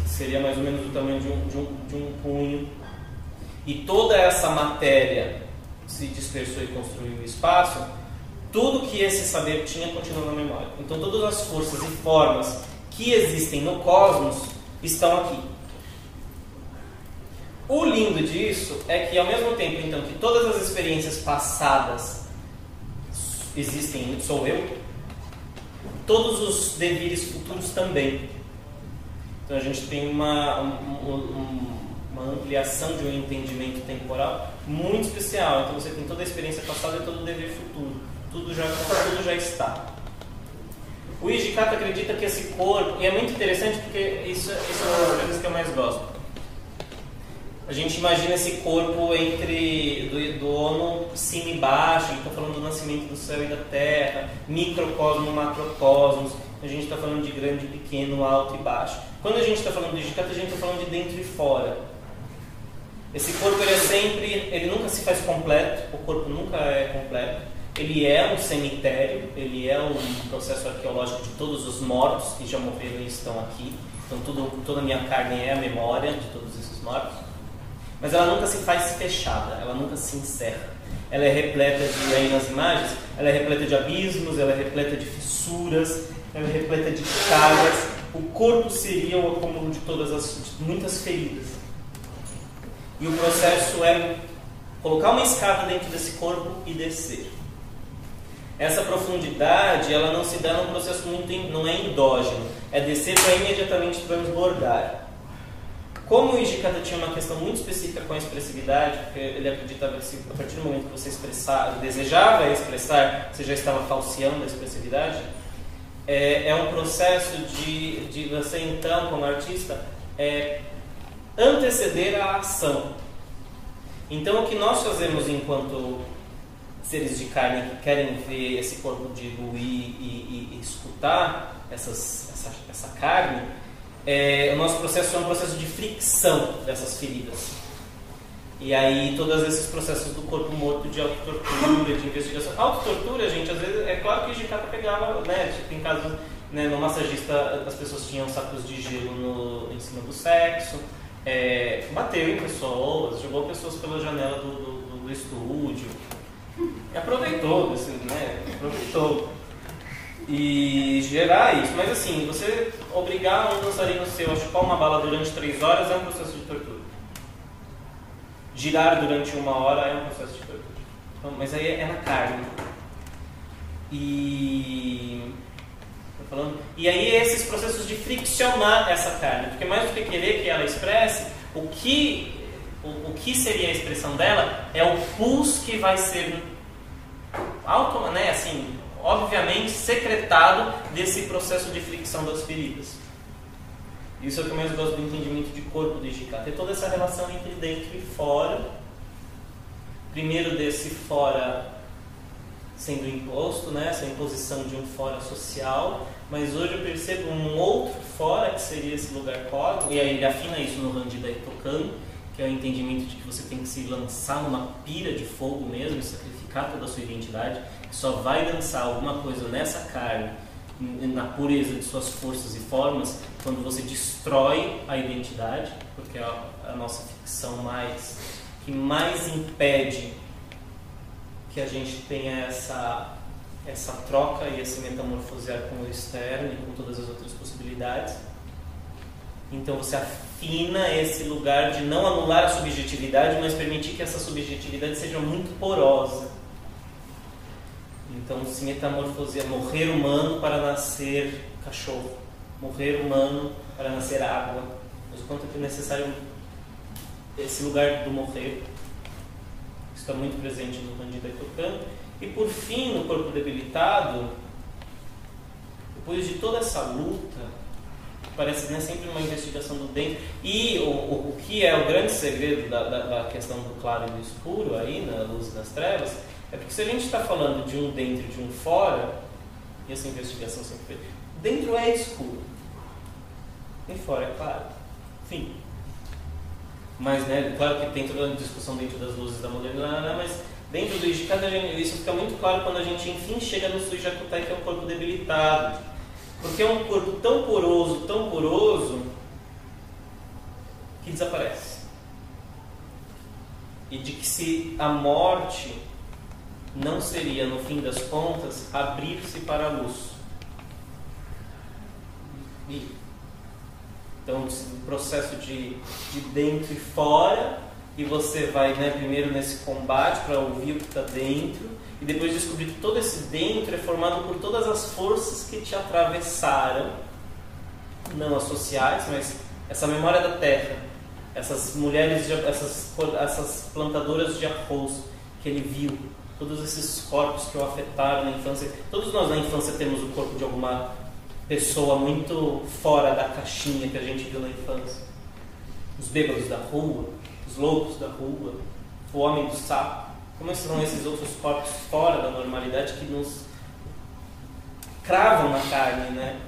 que seria mais ou menos do tamanho de um, de um, de um punho, e toda essa matéria se dispersou e construiu o espaço, tudo que esse saber tinha continua na memória. Então todas as forças e formas que existem no cosmos estão aqui. O lindo disso é que, ao mesmo tempo então, que todas as experiências passadas existem, sou eu, todos os devires futuros também. Então a gente tem uma, um, uma ampliação de um entendimento temporal muito especial. Então você tem toda a experiência passada e todo o dever futuro. Tudo já, tudo já está. O Ijikata acredita que esse corpo, e é muito interessante porque isso, isso é uma das coisas que eu mais gosto a gente imagina esse corpo entre do, do cima e baixo, está falando do nascimento do céu e da terra, microcosmo, macrocosmos, a gente está falando de grande, pequeno, alto e baixo. Quando a gente está falando de Jicata, a gente está falando de dentro e fora. Esse corpo ele é sempre, ele nunca se faz completo, o corpo nunca é completo. Ele é um cemitério, ele é um processo arqueológico de todos os mortos que já morreram e estão aqui. Então tudo, toda a minha carne é a memória de todos esses mortos. Mas ela nunca se faz fechada, ela nunca se encerra. Ela é repleta de, aí nas imagens, ela é repleta de abismos, ela é repleta de fissuras, ela é repleta de chagas. O corpo seria o acúmulo de todas as, de muitas feridas. E o processo é colocar uma escada dentro desse corpo e descer. Essa profundidade, ela não se dá num processo muito, não é endógeno, é descer para imediatamente transbordar. Como o Ijikata tinha uma questão muito específica com a expressividade, porque ele acreditava que a partir do momento que você expressar, desejava expressar, você já estava falseando a expressividade, é, é um processo de, de você então, como artista, é, anteceder a ação. Então o que nós fazemos enquanto seres de carne que querem ver esse corpo diluir e, e, e escutar essas, essa, essa carne, é, o nosso processo é um processo de fricção dessas feridas. E aí, todos esses processos do corpo morto de autotortura, de investigação. Autotortura, gente, às vezes, é claro que o Gicata pegava, né? Tipo, em casos, né, no massagista, as pessoas tinham sacos de gelo no, em cima do sexo, é, bateu em pessoas, jogou pessoas pela janela do, do, do estúdio. E aproveitou, assim, né? Aproveitou e gerar isso. Mas assim, você obrigar um dançarino seu a chupar uma bala durante três horas é um processo de tortura. Girar durante uma hora é um processo de tortura. Então, mas aí é na carne. E. Falando, e aí esses processos de friccionar essa carne, porque mais do que querer que ela expresse, o que, o, o que seria a expressão dela é o pulso que vai ser auto, né, assim, obviamente secretado desse processo de fricção das feridas. Isso é o que eu mais gosto do entendimento de corpo do Ijika. Ter toda essa relação entre dentro e fora. Primeiro desse fora sendo imposto, né? essa imposição de um fora social, mas hoje eu percebo um outro fora que seria esse lugar cósmico, e aí ele afina isso no Randida Tocando, que é o entendimento de que você tem que se lançar numa pira de fogo mesmo, sacrificar toda a sua identidade, que só vai dançar alguma coisa nessa carne, na pureza de suas forças e formas, quando você destrói a identidade, porque é a, nossa ficção mais que mais impede que a gente tenha essa essa troca e esse metamorfosear com o externo e com todas as outras possibilidades. Então você afina esse lugar de não anular a subjetividade, mas permitir que essa subjetividade seja muito porosa. Então se metamorfosear, morrer humano para nascer cachorro, morrer humano para nascer água. Mas o quanto é necessário esse lugar do morrer. Está muito presente no Bandida Tocando. E por fim, no corpo debilitado, depois de toda essa luta, parece né, sempre uma investigação do dentro. E o, o, o que é o grande segredo da, da, da, questão do claro e do escuro, aí, na luz e nas trevas, é porque se a gente está falando de um dentro e de um fora, e essa investigação sempre foi, dentro é escuro, e fora é claro. Fim. Mas, né, claro que tem toda a discussão dentro das luzes da modernidade, mas dentro do Ijikata isso fica muito claro quando a gente enfim chega no Suijakutai, que é um corpo debilitado. Porque é um corpo tão poroso, tão poroso, que desaparece. E de que se a morte não seria, no fim das contas, abrir-se para a luz. E, então, o processo de, de dentro e fora, e você vai né, primeiro nesse combate para ouvir o que está dentro, e depois descobrir que todo esse dentro é formado por todas as forças que te atravessaram, não as sociais, mas essa memória da terra, essas mulheres, de, essas, essas plantadoras de arroz que ele viu, todos esses corpos que o afetaram na infância. Todos nós na infância temos o corpo de alguma pessoa muito fora da caixinha que a gente viu na infância. Os bêbados da rua, os loucos da rua, o homem do sapo. Como são esses outros corpos fora da normalidade que nos cravam na carne, né?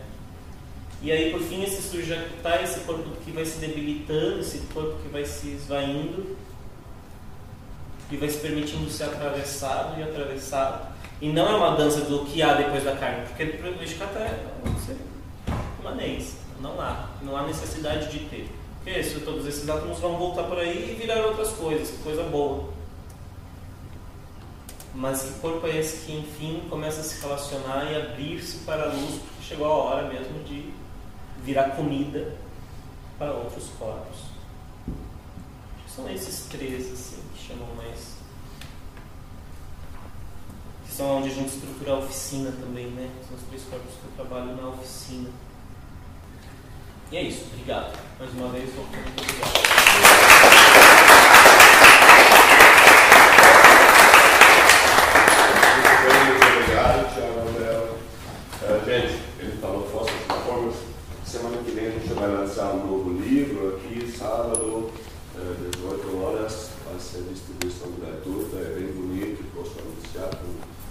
E aí, por fim, esse sujakutai, esse corpo que vai se debilitando, esse corpo que vai se esvaindo, e vai se permitindo ser atravessado e atravessado. E não é uma dança do que há depois da carne, porque o Ishkata é imanência, não há, não há necessidade de ter. Porque isso, todos esses átomos vão voltar por aí e virar outras coisas, coisa boa. Mas que corpo é esse que, enfim, começa a se relacionar e abrir-se para a luz, porque chegou a hora mesmo de virar comida para outros corpos. São esses três, assim chamam mais. Que são onde a gente estrutura a oficina também, né? São os três corpos que eu trabalho na oficina. E é isso, obrigado. Mais uma vez, muito obrigado. semana que vem a gente vai lançar um novo livro aqui, sábado, 18 horas, essa distribuição gratuita, é bem bonito, posso anunciar,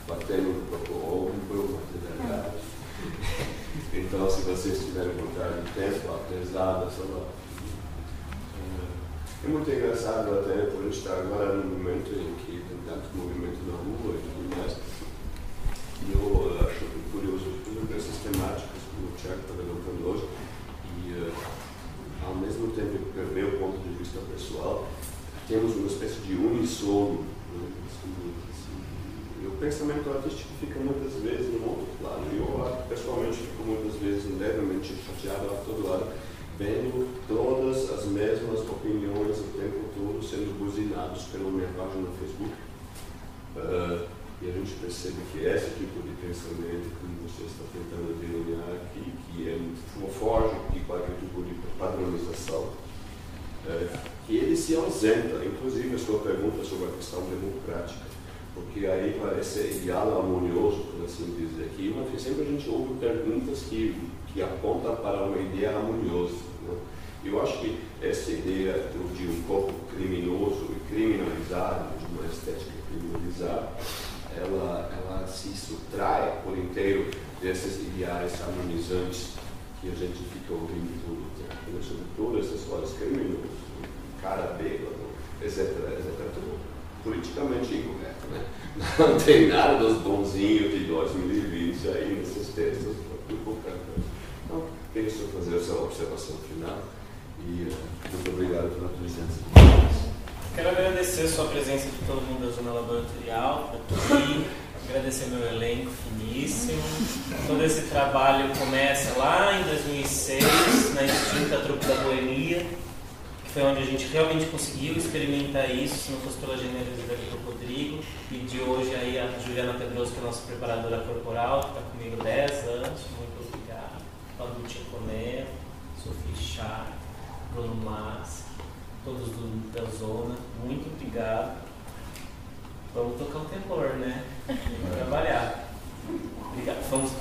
batendo no próprio ombro, materialidade. Então, se vocês tiverem vontade de tempo, apesar só lá. É muito engraçado até por estar agora no momento em que tem tanto movimento na rua e tudo mais. E eu acho curioso tudo essas temáticas que o Tiago está levantando hoje. E ao mesmo tempo que do meu ponto de vista pessoal, temos uma espécie de unissono. Né? Assim, assim, o pensamento artístico fica muitas vezes no outro plano. E eu, pessoalmente, fico muitas vezes levemente chateado a todo lado, vendo todas as mesmas opiniões o tempo todo sendo buzinados pela minha página no Facebook. Uh, e a gente percebe que esse tipo de pensamento que você está tentando delinear aqui, que é de qualquer tipo de padronização, é, que ele se ausenta, inclusive a sua pergunta sobre a questão democrática. porque aí parece ideal harmonioso, por assim dizer aqui, mas sempre a gente ouve perguntas que, que apontam para uma ideia harmoniosa. Né? Eu acho que essa ideia de um corpo criminoso e criminalizado, de uma estética criminalizada, ela, ela se subtrai por inteiro desses ideais harmonizantes que a gente fica ouvindo tudo tempo, né? sobre todas essas histórias criminosas, cara bêbado, etc, etc, tudo politicamente incorreto, né? (laughs) Não tem nada dos bonzinhos de 2020 aí nesses textos, Então, queria só fazer essa observação final e uh, muito obrigado pela presença de vocês. Quero agradecer a sua presença de todo mundo da Zona Laboratorial, aqui, agradecer meu elenco finíssimo. Todo esse trabalho começa lá em 2006, na extinta Trupe da Boemia foi onde a gente realmente conseguiu experimentar isso, se não fosse pela generosidade do Rodrigo e de hoje aí a Juliana Pedroso, que é a nossa preparadora corporal, que está comigo 10 anos, muito obrigado. Padutia Coné, Sofia Chá, Bruno Mas, todos do, da zona, muito obrigado. Vamos tocar o terror, né? Vamos é. trabalhar. Obrigado. Vamos.